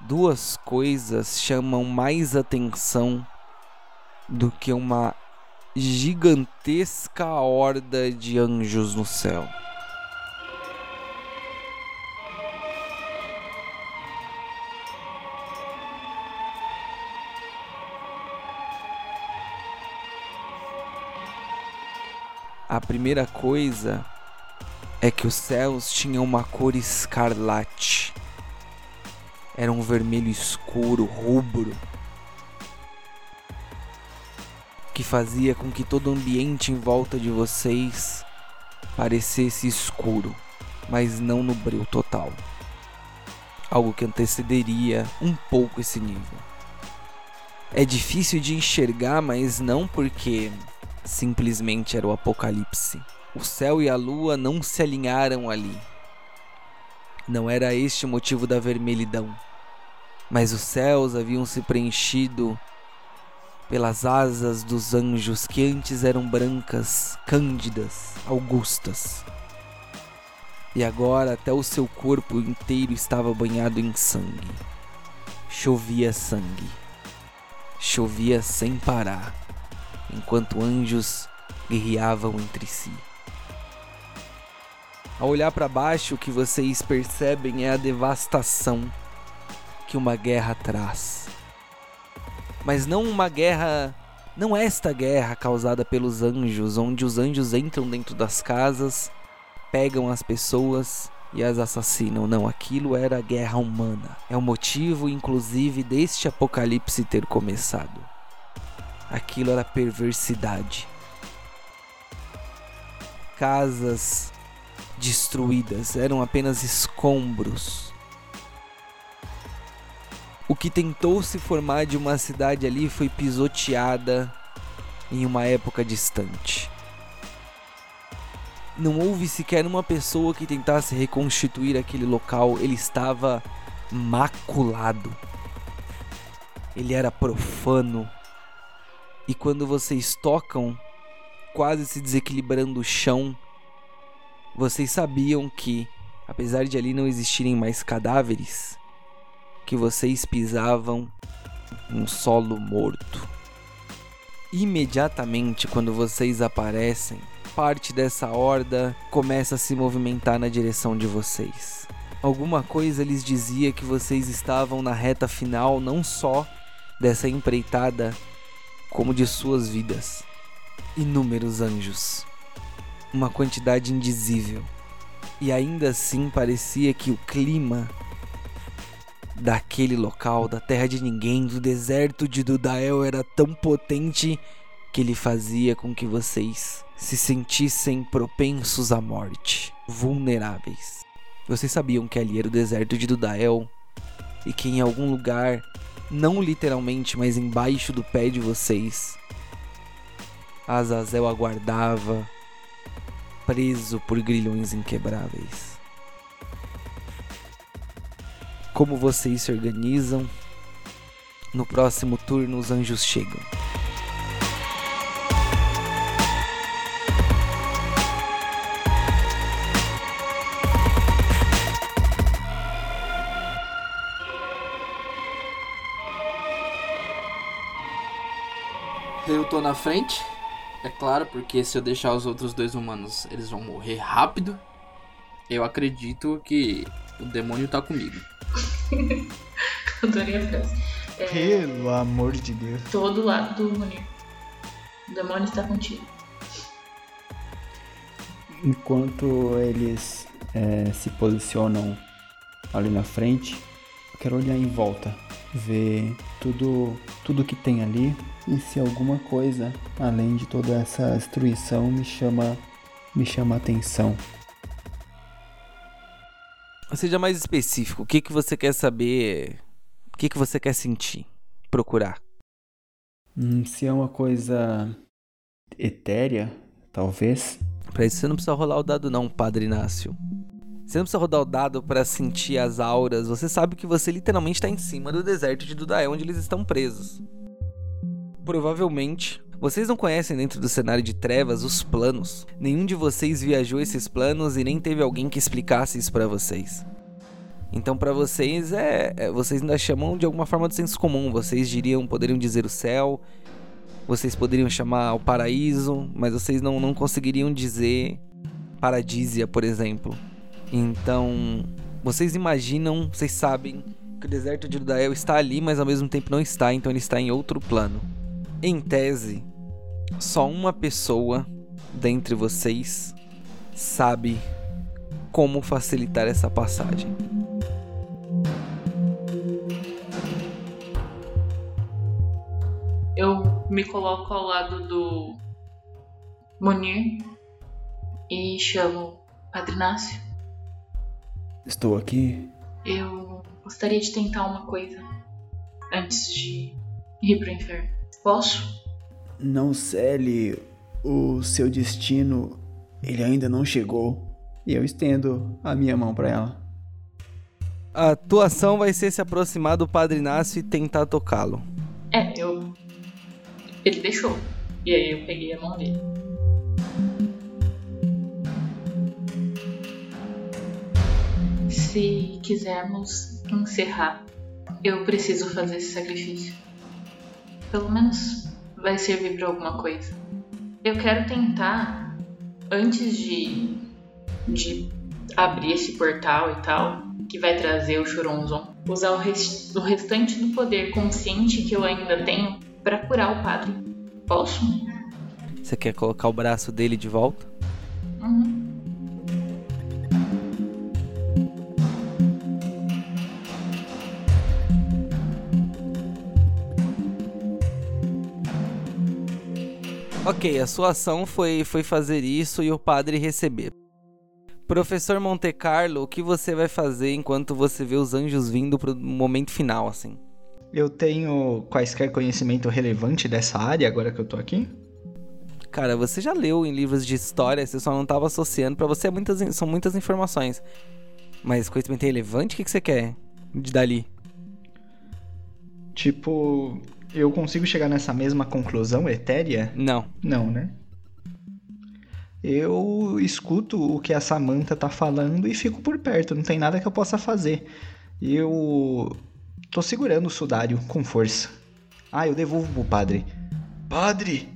S2: duas coisas chamam mais atenção do que uma gigantesca horda de anjos no céu. A primeira coisa é que os céus tinham uma cor escarlate. Era um vermelho escuro, rubro, que fazia com que todo o ambiente em volta de vocês parecesse escuro, mas não no breu total. Algo que antecederia um pouco esse nível. É difícil de enxergar, mas não porque simplesmente era o apocalipse. O céu e a lua não se alinharam ali. Não era este o motivo da vermelhidão, mas os céus haviam se preenchido pelas asas dos anjos que antes eram brancas, cândidas, augustas. E agora até o seu corpo inteiro estava banhado em sangue. Chovia sangue. Chovia sem parar enquanto anjos guerreavam entre si. Ao olhar para baixo, o que vocês percebem é a devastação que uma guerra traz. Mas não uma guerra. Não esta guerra causada pelos anjos, onde os anjos entram dentro das casas, pegam as pessoas e as assassinam. Não, aquilo era a guerra humana. É o motivo, inclusive, deste apocalipse ter começado. Aquilo era perversidade. Casas destruídas eram apenas escombros. O que tentou se formar de uma cidade ali foi pisoteada em uma época distante. Não houve sequer uma pessoa que tentasse reconstituir aquele local, ele estava maculado. Ele era profano, e quando vocês tocam, quase se desequilibrando o chão, vocês sabiam que, apesar de ali não existirem mais cadáveres, que vocês pisavam um solo morto. Imediatamente quando vocês aparecem, parte dessa horda começa a se movimentar na direção de vocês. Alguma coisa lhes dizia que vocês estavam na reta final não só dessa empreitada como de suas vidas. Inúmeros anjos. Uma quantidade indizível. E ainda assim parecia que o clima daquele local, da terra de ninguém, do deserto de Dudael era tão potente que ele fazia com que vocês se sentissem propensos à morte, vulneráveis. Vocês sabiam que ali era o deserto de Dudael e que em algum lugar não literalmente, mas embaixo do pé de vocês. Azazel aguardava, preso por grilhões inquebráveis. Como vocês se organizam? No próximo turno, os anjos chegam.
S3: Eu tô na frente, é claro, porque se eu deixar os outros dois humanos, eles vão morrer rápido. Eu acredito que o demônio tá comigo.
S4: Adorei a frase. É,
S6: Pelo amor de Deus.
S4: todo lado do Munir. O demônio está contigo.
S5: Enquanto eles é, se posicionam ali na frente, eu quero olhar em volta, ver tudo, tudo que tem ali e se alguma coisa, além de toda essa destruição, me chama, me chama a atenção.
S2: Seja mais específico. O que, que você quer saber? O que, que você quer sentir? Procurar.
S5: Hum, se é uma coisa etérea, talvez.
S2: Pra isso você não precisa rolar o dado, não, Padre Inácio. Você não precisa rodar o dado para sentir as auras. Você sabe que você literalmente está em cima do deserto de Dudael, onde eles estão presos. Provavelmente Vocês não conhecem dentro do cenário de trevas os planos. Nenhum de vocês viajou esses planos e nem teve alguém que explicasse isso para vocês. Então, para vocês, é, é, vocês ainda chamam de alguma forma de senso comum. Vocês diriam, poderiam dizer o céu, vocês poderiam chamar o paraíso, mas vocês não, não conseguiriam dizer paradísia, por exemplo. Então, vocês imaginam, vocês sabem que o deserto de Ludael está ali, mas ao mesmo tempo não está, então ele está em outro plano. Em tese, só uma pessoa dentre vocês sabe como facilitar essa passagem.
S4: Eu me coloco ao lado do Munir e chamo Padre Inácio.
S5: Estou aqui.
S4: Eu gostaria de tentar uma coisa antes de ir pro inferno. Posso?
S5: Não cele o seu destino. Ele ainda não chegou. E eu estendo a minha mão para ela.
S2: A tua ação vai ser se aproximar do Padre Inácio e tentar tocá-lo.
S4: É, eu. Ele deixou. E aí eu peguei a mão dele. Se quisermos encerrar, eu preciso fazer esse sacrifício. Pelo menos vai servir para alguma coisa. Eu quero tentar, antes de, de abrir esse portal e tal, que vai trazer o Choronzon, usar o, res, o restante do poder consciente que eu ainda tenho para curar o padre. Posso?
S2: Você quer colocar o braço dele de volta?
S4: Uhum.
S2: Ok, a sua ação foi, foi fazer isso e o padre receber. Professor Monte Carlo, o que você vai fazer enquanto você vê os anjos vindo pro momento final, assim?
S6: Eu tenho quaisquer conhecimento relevante dessa área agora que eu tô aqui?
S2: Cara, você já leu em livros de história, você só não tava associando, para você é muitas, são muitas informações. Mas conhecimento relevante, o que, que você quer de dali?
S6: Tipo, eu consigo chegar nessa mesma conclusão etérea?
S2: Não.
S6: Não, né? Eu escuto o que a Samantha tá falando e fico por perto, não tem nada que eu possa fazer. Eu tô segurando o sudário com força. Ah, eu devolvo pro padre.
S1: Padre,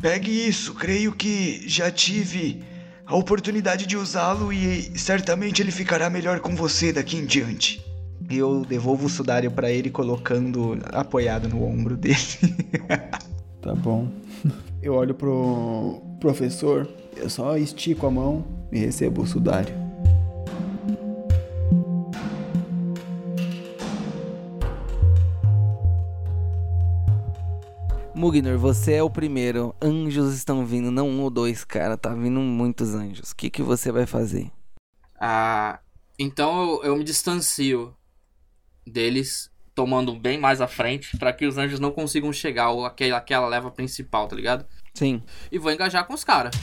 S1: pegue isso. Creio que já tive a oportunidade de usá-lo e certamente ele ficará melhor com você daqui em diante.
S6: Eu devolvo o sudário para ele colocando apoiado no ombro dele.
S5: Tá bom. Eu olho pro professor, eu só estico a mão e recebo o sudário.
S2: Mugnor, você é o primeiro. Anjos estão vindo, não um ou dois, cara. Tá vindo muitos anjos. O que, que você vai fazer?
S3: Ah, então eu, eu me distancio deles, tomando bem mais à frente, para que os anjos não consigam chegar ou aquela, aquela leva principal, tá ligado?
S2: Sim.
S3: E vou engajar com os caras.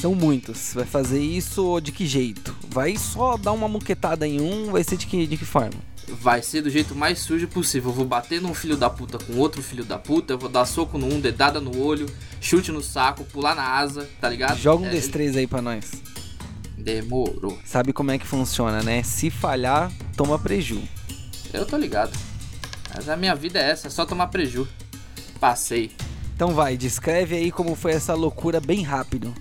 S2: São muitos. Vai fazer isso de que jeito? Vai só dar uma muquetada em um? Vai ser de que, de que forma?
S3: Vai ser do jeito mais sujo possível. Eu vou bater num filho da puta com outro filho da puta. Eu vou dar soco num, dedada no olho, chute no saco, pular na asa, tá ligado?
S2: Joga um
S3: É,
S2: destreza aí pra nós.
S3: Demorou.
S2: Sabe como é que funciona, né? Se falhar, toma preju.
S3: Eu tô ligado. Mas a minha vida é essa, é só tomar preju. Passei.
S2: Então vai, descreve aí como foi essa loucura bem rápido.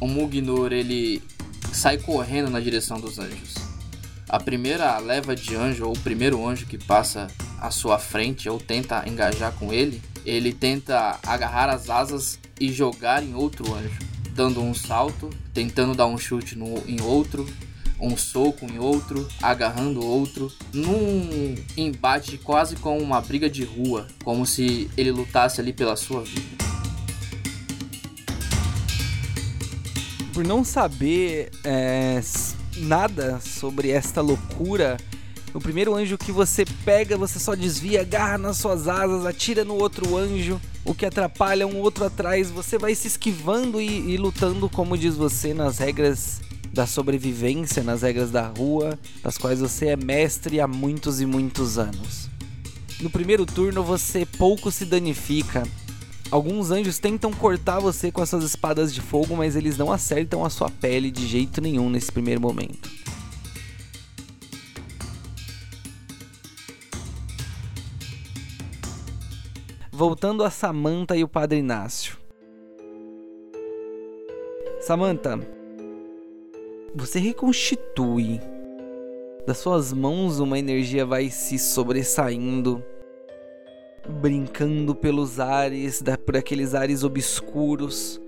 S3: O Mugnor ele sai correndo na direção dos anjos. A primeira leva de anjo, ou o primeiro anjo que passa à sua frente ou tenta engajar com ele, ele tenta agarrar as asas e jogar em outro anjo, dando um salto, tentando dar um chute no, em outro, um soco em outro, agarrando outro, num embate quase com uma briga de rua, como se ele lutasse ali pela sua vida.
S2: Por não saber é, nada sobre esta loucura, o primeiro anjo que você pega, você só desvia, agarra nas suas asas, atira no outro anjo, o que atrapalha um outro atrás. Você vai se esquivando e, e lutando, como diz você, nas regras da sobrevivência nas regras da rua, das quais você é mestre há muitos e muitos anos. No primeiro turno você pouco se danifica. Alguns anjos tentam cortar você com as suas espadas de fogo, mas eles não acertam a sua pele de jeito nenhum nesse primeiro momento. Voltando a Samantha e o Padre Inácio. Samantha, você reconstitui. Das suas mãos uma energia vai se sobressaindo, brincando pelos ares, por aqueles ares obscuros.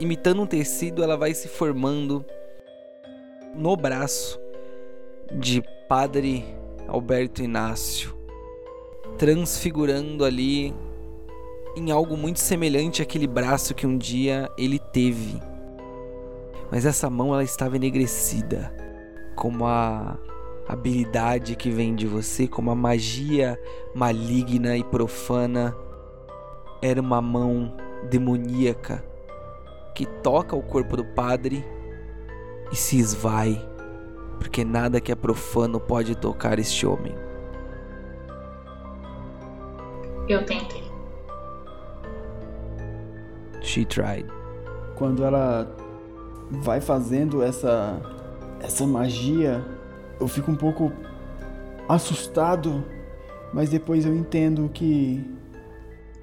S2: Imitando um tecido, ela vai se formando no braço de Padre Alberto Inácio, transfigurando ali em algo muito semelhante àquele braço que um dia ele teve. Mas essa mão ela estava enegrecida, como a habilidade que vem de você, como a magia maligna e profana. Era uma mão demoníaca que toca o corpo do padre e se esvai, porque nada que é profano pode tocar este homem.
S4: Eu tentei.
S2: She tried.
S5: Quando ela vai fazendo essa essa magia, eu fico um pouco assustado, mas depois eu entendo que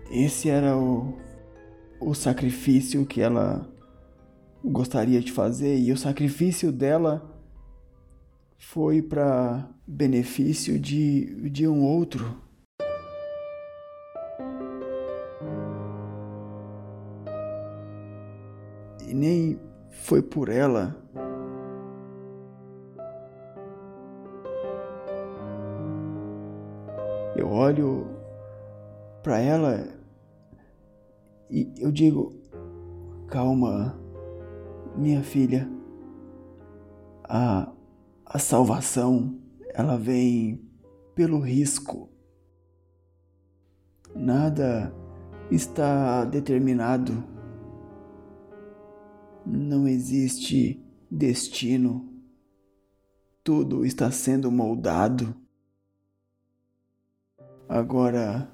S5: esse era o o sacrifício que ela gostaria de fazer e o sacrifício dela foi para benefício de, de um outro. Nem foi por ela. Eu olho para ela e eu digo: calma, minha filha. A, a salvação ela vem pelo risco. Nada está determinado. Não existe destino. Tudo está sendo moldado. Agora,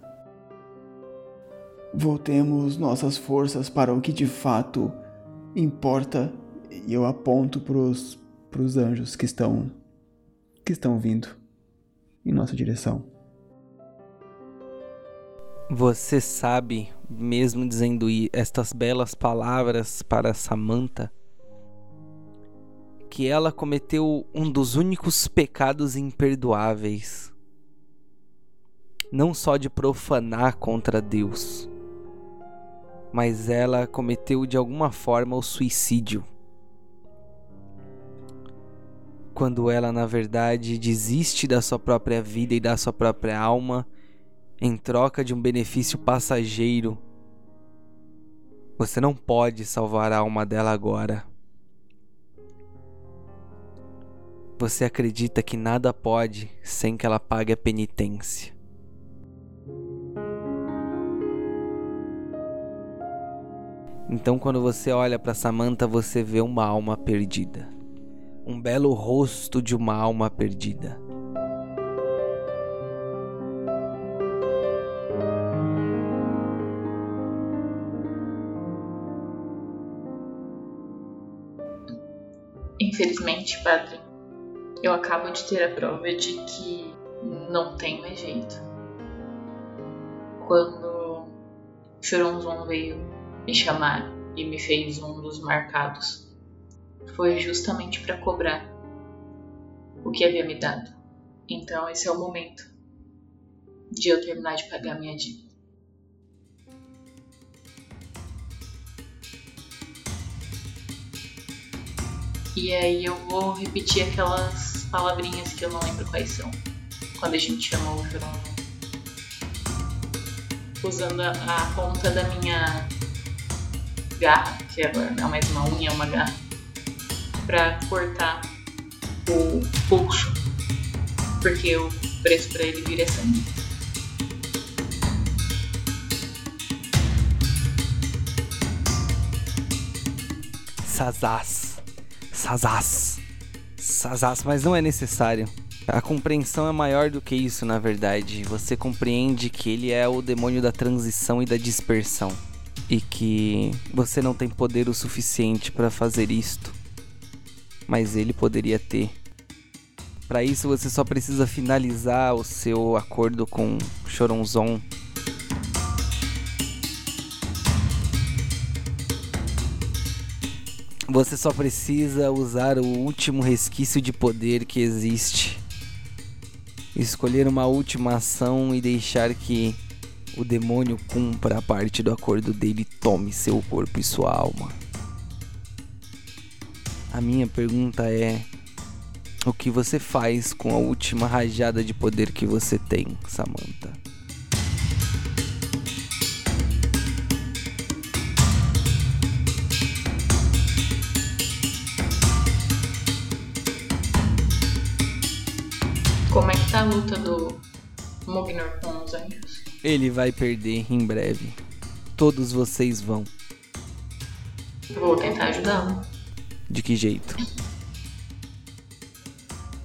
S5: voltemos nossas forças para o que de fato importa e eu aponto para os anjos que estão que estão vindo em nossa direção.
S2: Você sabe, mesmo dizendo estas belas palavras para Samantha, que ela cometeu um dos únicos pecados imperdoáveis. Não só de profanar contra Deus, mas ela cometeu de alguma forma o suicídio. Quando ela, na verdade, desiste da sua própria vida e da sua própria alma em troca de um benefício passageiro. Você não pode salvar a alma dela agora. Você acredita que nada pode sem que ela pague a penitência. Então, quando você olha para Samantha, você vê uma alma perdida. Um belo rosto de uma alma perdida.
S4: Infelizmente, padre, eu acabo de ter a prova de que não tem mais jeito. Quando Choronzon veio me chamar e me fez um dos marcados, foi justamente para cobrar o que havia me dado. Então esse é o momento de eu terminar de pagar minha dívida. E aí eu vou repetir aquelas palavrinhas que eu não lembro quais são. Quando a gente chamou o Joronzon. Usando a, a ponta da minha garra, que agora não é mais uma unha, é uma garra, pra cortar o pulso. Porque o preço pra ele vir é sangue.
S2: Sazaz. Sazaz. Sazaz, mas não é necessário. A compreensão é maior do que isso, na verdade. Você compreende que ele é o demônio da transição e da dispersão. E que você não tem poder o suficiente para fazer isto. Mas ele poderia ter. Para isso você só precisa finalizar o seu acordo com Choronzon. Você só precisa usar o último resquício de poder que existe escolher uma última ação e deixar que o demônio cumpra a parte do acordo dele e tome seu corpo e sua alma. A minha pergunta é: o que você faz com a última rajada de poder que você tem, Samantha?
S4: Mugnor com os anjos?
S2: Ele vai perder em breve. Todos vocês vão.
S4: Vou tentar ajudá-lo.
S2: De que jeito?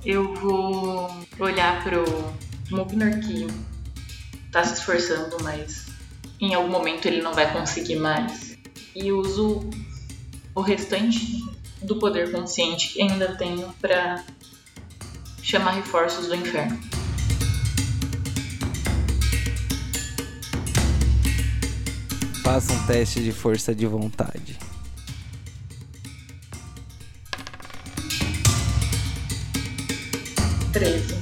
S4: Eu vou olhar pro Mugnor que tá se esforçando, mas em algum momento ele não vai conseguir mais. E uso o restante do poder consciente que ainda tenho pra chamar reforços do inferno.
S2: Faça um teste de força de vontade.
S4: Treze.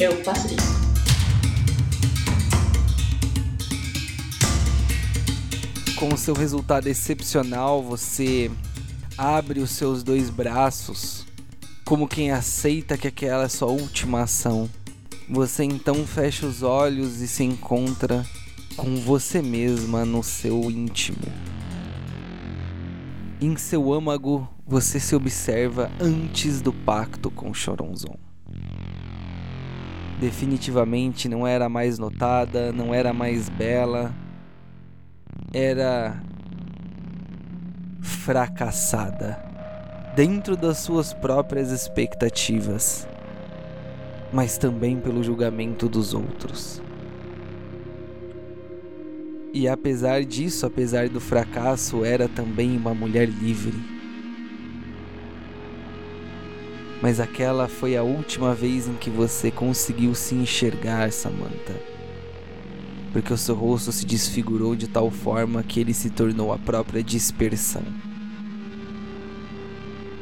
S4: Eu passei.
S2: Com o seu resultado excepcional, você abre os seus dois braços como quem aceita que aquela é sua última ação. Você então fecha os olhos e se encontra com você mesma no seu íntimo. Em seu âmago, você se observa antes do pacto com Choronzon. Definitivamente não era mais notada, não era mais bela, era fracassada dentro das suas próprias expectativas, mas também pelo julgamento dos outros. E apesar disso, apesar do fracasso, era também uma mulher livre. Mas aquela foi a última vez em que você conseguiu se enxergar, Samantha. Porque o seu rosto se desfigurou de tal forma que ele se tornou a própria dispersão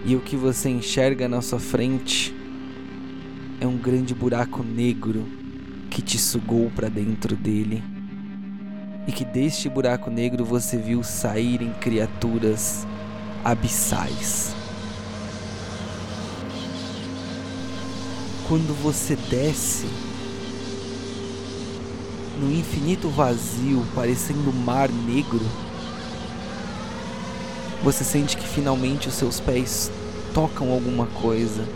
S2: e o que você enxerga na sua frente é um grande buraco negro que te sugou para dentro dele. E que deste buraco negro você viu saírem criaturas abissais. Quando você desce no infinito vazio, parecendo mar negro, você sente que finalmente os seus pés tocam alguma coisa.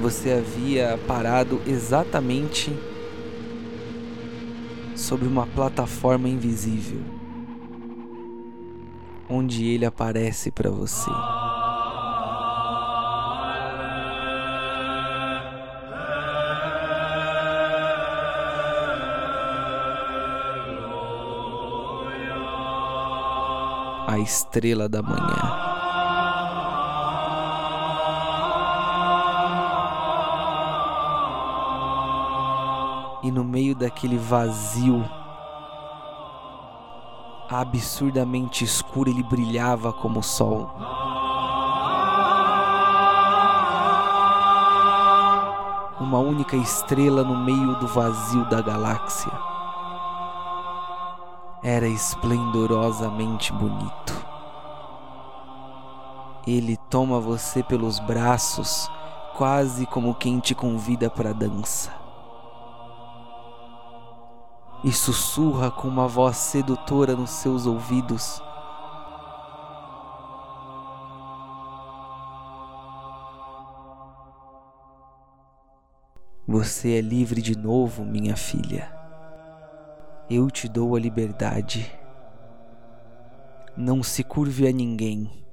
S2: Você havia parado exatamente sobre uma plataforma invisível, onde ele aparece para você. a estrela da manhã. E no meio daquele vazio absurdamente escuro, ele brilhava como o sol. Uma única estrela no meio do vazio da galáxia era esplendorosamente bonito. Ele toma você pelos braços, quase como quem te convida para dança. E sussurra com uma voz sedutora nos seus ouvidos. Você é livre de novo, minha filha eu te dou a liberdade. Não se curve a ninguém.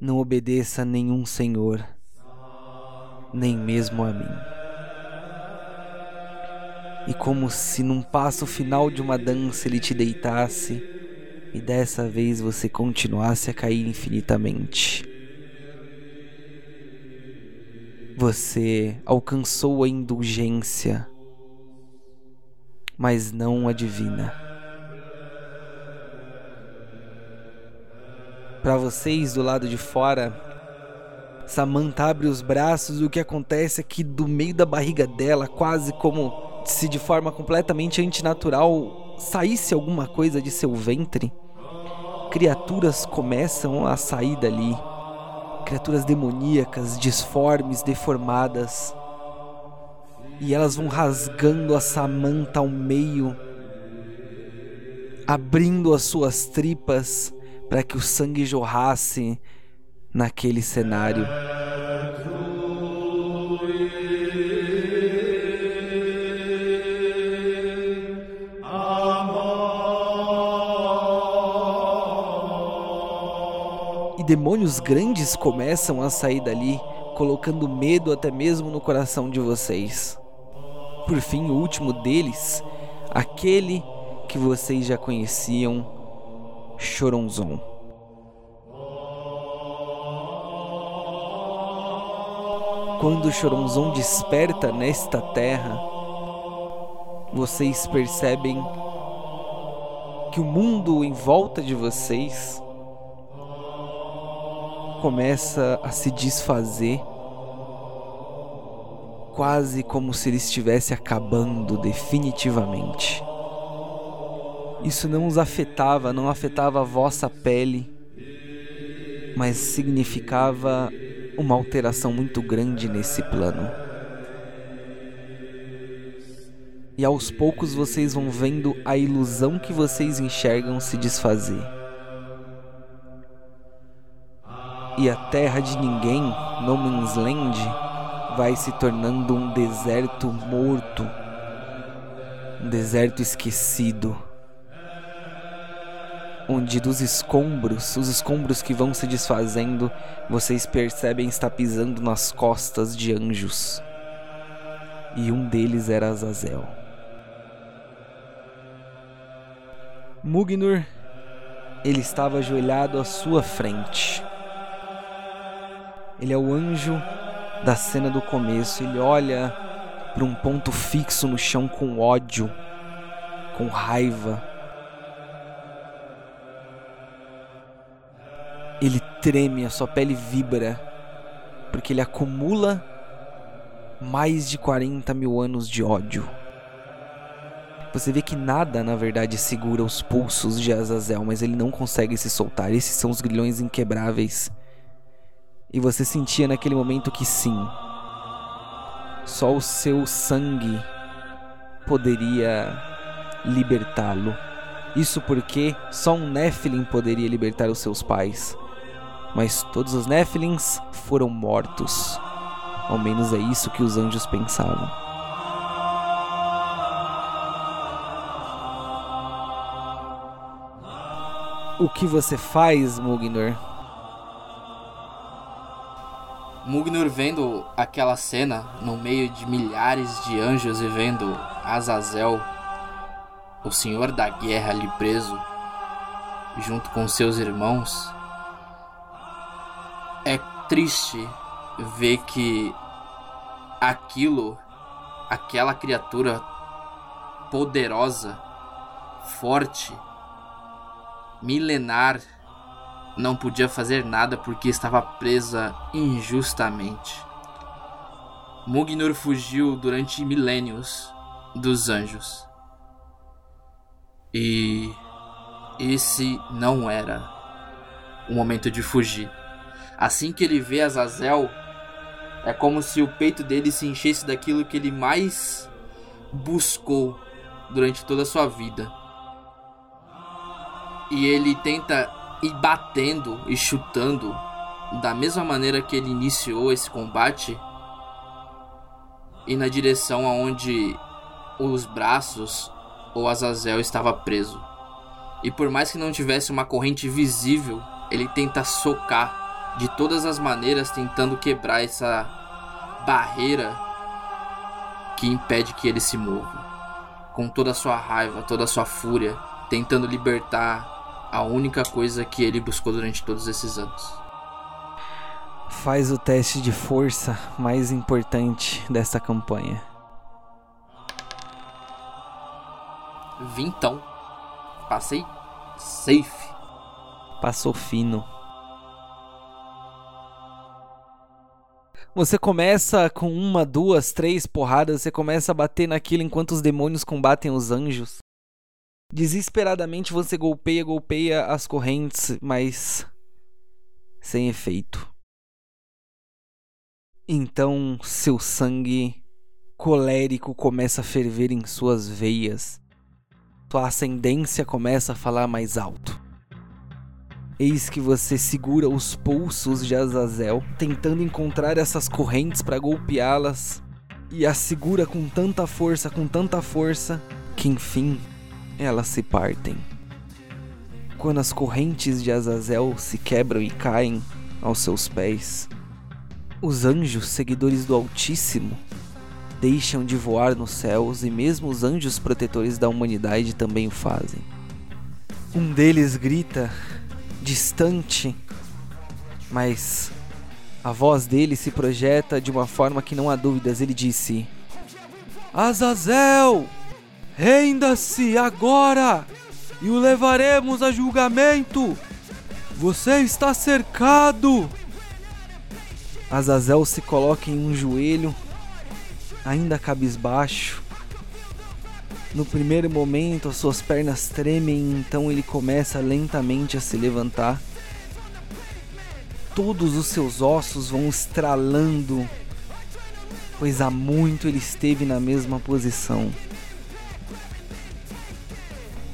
S2: Não obedeça a nenhum senhor, nem mesmo a mim. E como se num passo final de uma dança ele te deitasse e dessa vez você continuasse a cair infinitamente. Você alcançou a indulgência, mas não a divina. Para vocês do lado de fora, Samantha abre os braços e o que acontece é que do meio da barriga dela, quase como se de forma completamente antinatural saísse alguma coisa de seu ventre, criaturas começam a sair dali. Criaturas demoníacas, disformes, deformadas. E elas vão rasgando a Samantha ao meio, abrindo as suas tripas para que o sangue jorrasse naquele cenário. E demônios grandes começam a sair dali, colocando medo até mesmo no coração de vocês. Por fim, o último deles, aquele que vocês já conheciam, Choronzon. Quando Choronzon desperta nesta terra, vocês percebem que o mundo em volta de vocês começa a se desfazer, quase como se ele estivesse acabando definitivamente. Isso não os afetava, não afetava a vossa pele, mas significava uma alteração muito grande nesse plano. E aos poucos vocês vão vendo a ilusão que vocês enxergam se desfazer. E a terra de ninguém, No Man's Land, vai se tornando um deserto morto, um deserto esquecido onde dos escombros, os escombros que vão se desfazendo, vocês percebem estar pisando nas costas de anjos. E um deles era Azazel. Mugnur, ele estava ajoelhado à sua frente. Ele é o anjo da cena do começo. Ele olha para um ponto fixo no chão com ódio, com raiva Ele treme, a sua pele vibra, porque ele acumula mais de 40 mil anos de ódio. Você vê que nada, na verdade, segura os pulsos de Azazel, mas ele não consegue se soltar. Esses são os grilhões inquebráveis. E você sentia naquele momento que sim, só o seu sangue poderia libertá-lo. Isso porque só um Nephilim poderia libertar os seus pais mas todos os Nephilims foram mortos. Ao menos é isso que os anjos pensavam. O que você faz, Mugnor?
S3: Mugnor vendo aquela cena no meio de milhares de anjos e vendo Azazel, o senhor da guerra ali preso, junto com seus irmãos, é triste ver que aquilo, aquela criatura poderosa, forte, milenar, não podia fazer nada porque estava presa injustamente. Mugnur fugiu durante milênios dos anjos. E esse não era o momento de fugir. Assim que ele vê Azazel, é como se o peito dele se enchesse daquilo que ele mais buscou durante toda a sua vida. E ele tenta ir batendo e chutando da mesma maneira que ele iniciou esse combate e na direção aonde os braços ou Azazel estava preso. E por mais que não tivesse uma corrente visível, ele tenta socar de todas as maneiras, tentando quebrar essa barreira que impede que ele se mova. Com toda a sua raiva, toda a sua fúria, tentando libertar a única coisa que ele buscou durante todos esses anos.
S2: Faz o teste de força mais importante desta campanha.
S3: Vintão. Passei safe.
S2: Passou fino. Você começa com uma, duas, três porradas, você começa a bater naquilo enquanto os demônios combatem os anjos. Desesperadamente você golpeia, golpeia as correntes, mas sem efeito. Então seu sangue colérico começa a ferver em suas veias. Tua ascendência começa a falar mais alto. Eis que você segura os pulsos de Azazel, tentando encontrar essas correntes para golpeá-las, e as segura com tanta força, com tanta força, que enfim elas se partem. Quando as correntes de Azazel se quebram e caem aos seus pés, os anjos, seguidores do Altíssimo, deixam de voar nos céus e mesmo os anjos protetores da humanidade também o fazem. Um deles grita distante, mas a voz dele se projeta de uma forma que não há dúvidas. Ele disse: Azazel, renda-se agora e o levaremos a julgamento. Você está cercado. Azazel se coloca em um joelho, ainda cabisbaixo. No primeiro momento, as suas pernas tremem, então ele começa lentamente a se levantar. Todos os seus ossos vão estralando, pois há muito ele esteve na mesma posição.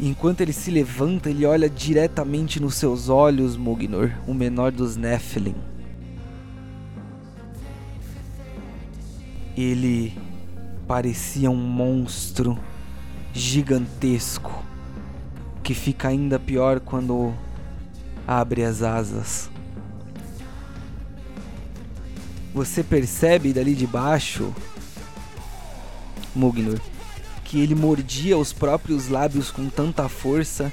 S2: Enquanto ele se levanta, ele olha diretamente nos seus olhos, Mugnor, o menor dos Nephilim. Ele parecia um monstro gigantesco que fica ainda pior quando abre as asas. Você percebe dali de baixo, Mugnor, que ele mordia os próprios lábios com tanta força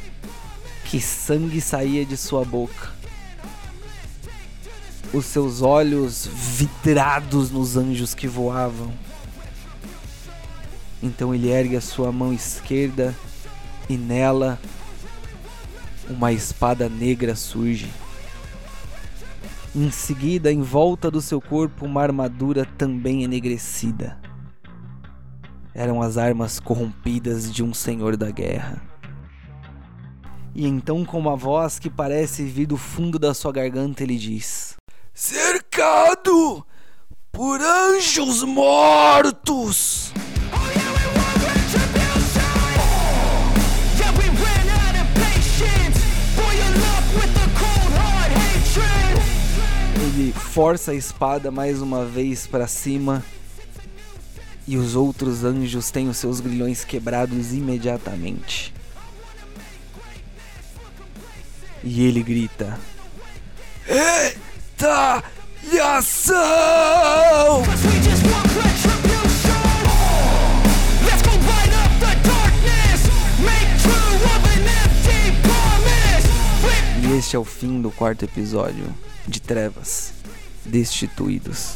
S2: que sangue saía de sua boca. Os seus olhos vidrados nos anjos que voavam. Então ele ergue a sua mão esquerda e nela uma espada negra surge. Em seguida, em volta do seu corpo, uma armadura também enegrecida. Eram as armas corrompidas de um senhor da guerra. E então, com uma voz que parece vir do fundo da sua garganta, ele diz: Cercado por anjos mortos! Ele força a espada mais uma vez para cima e os outros anjos têm os seus grilhões quebrados imediatamente. E ele grita: Retaliação! E este é o fim do quarto episódio de Trevas Destituídos.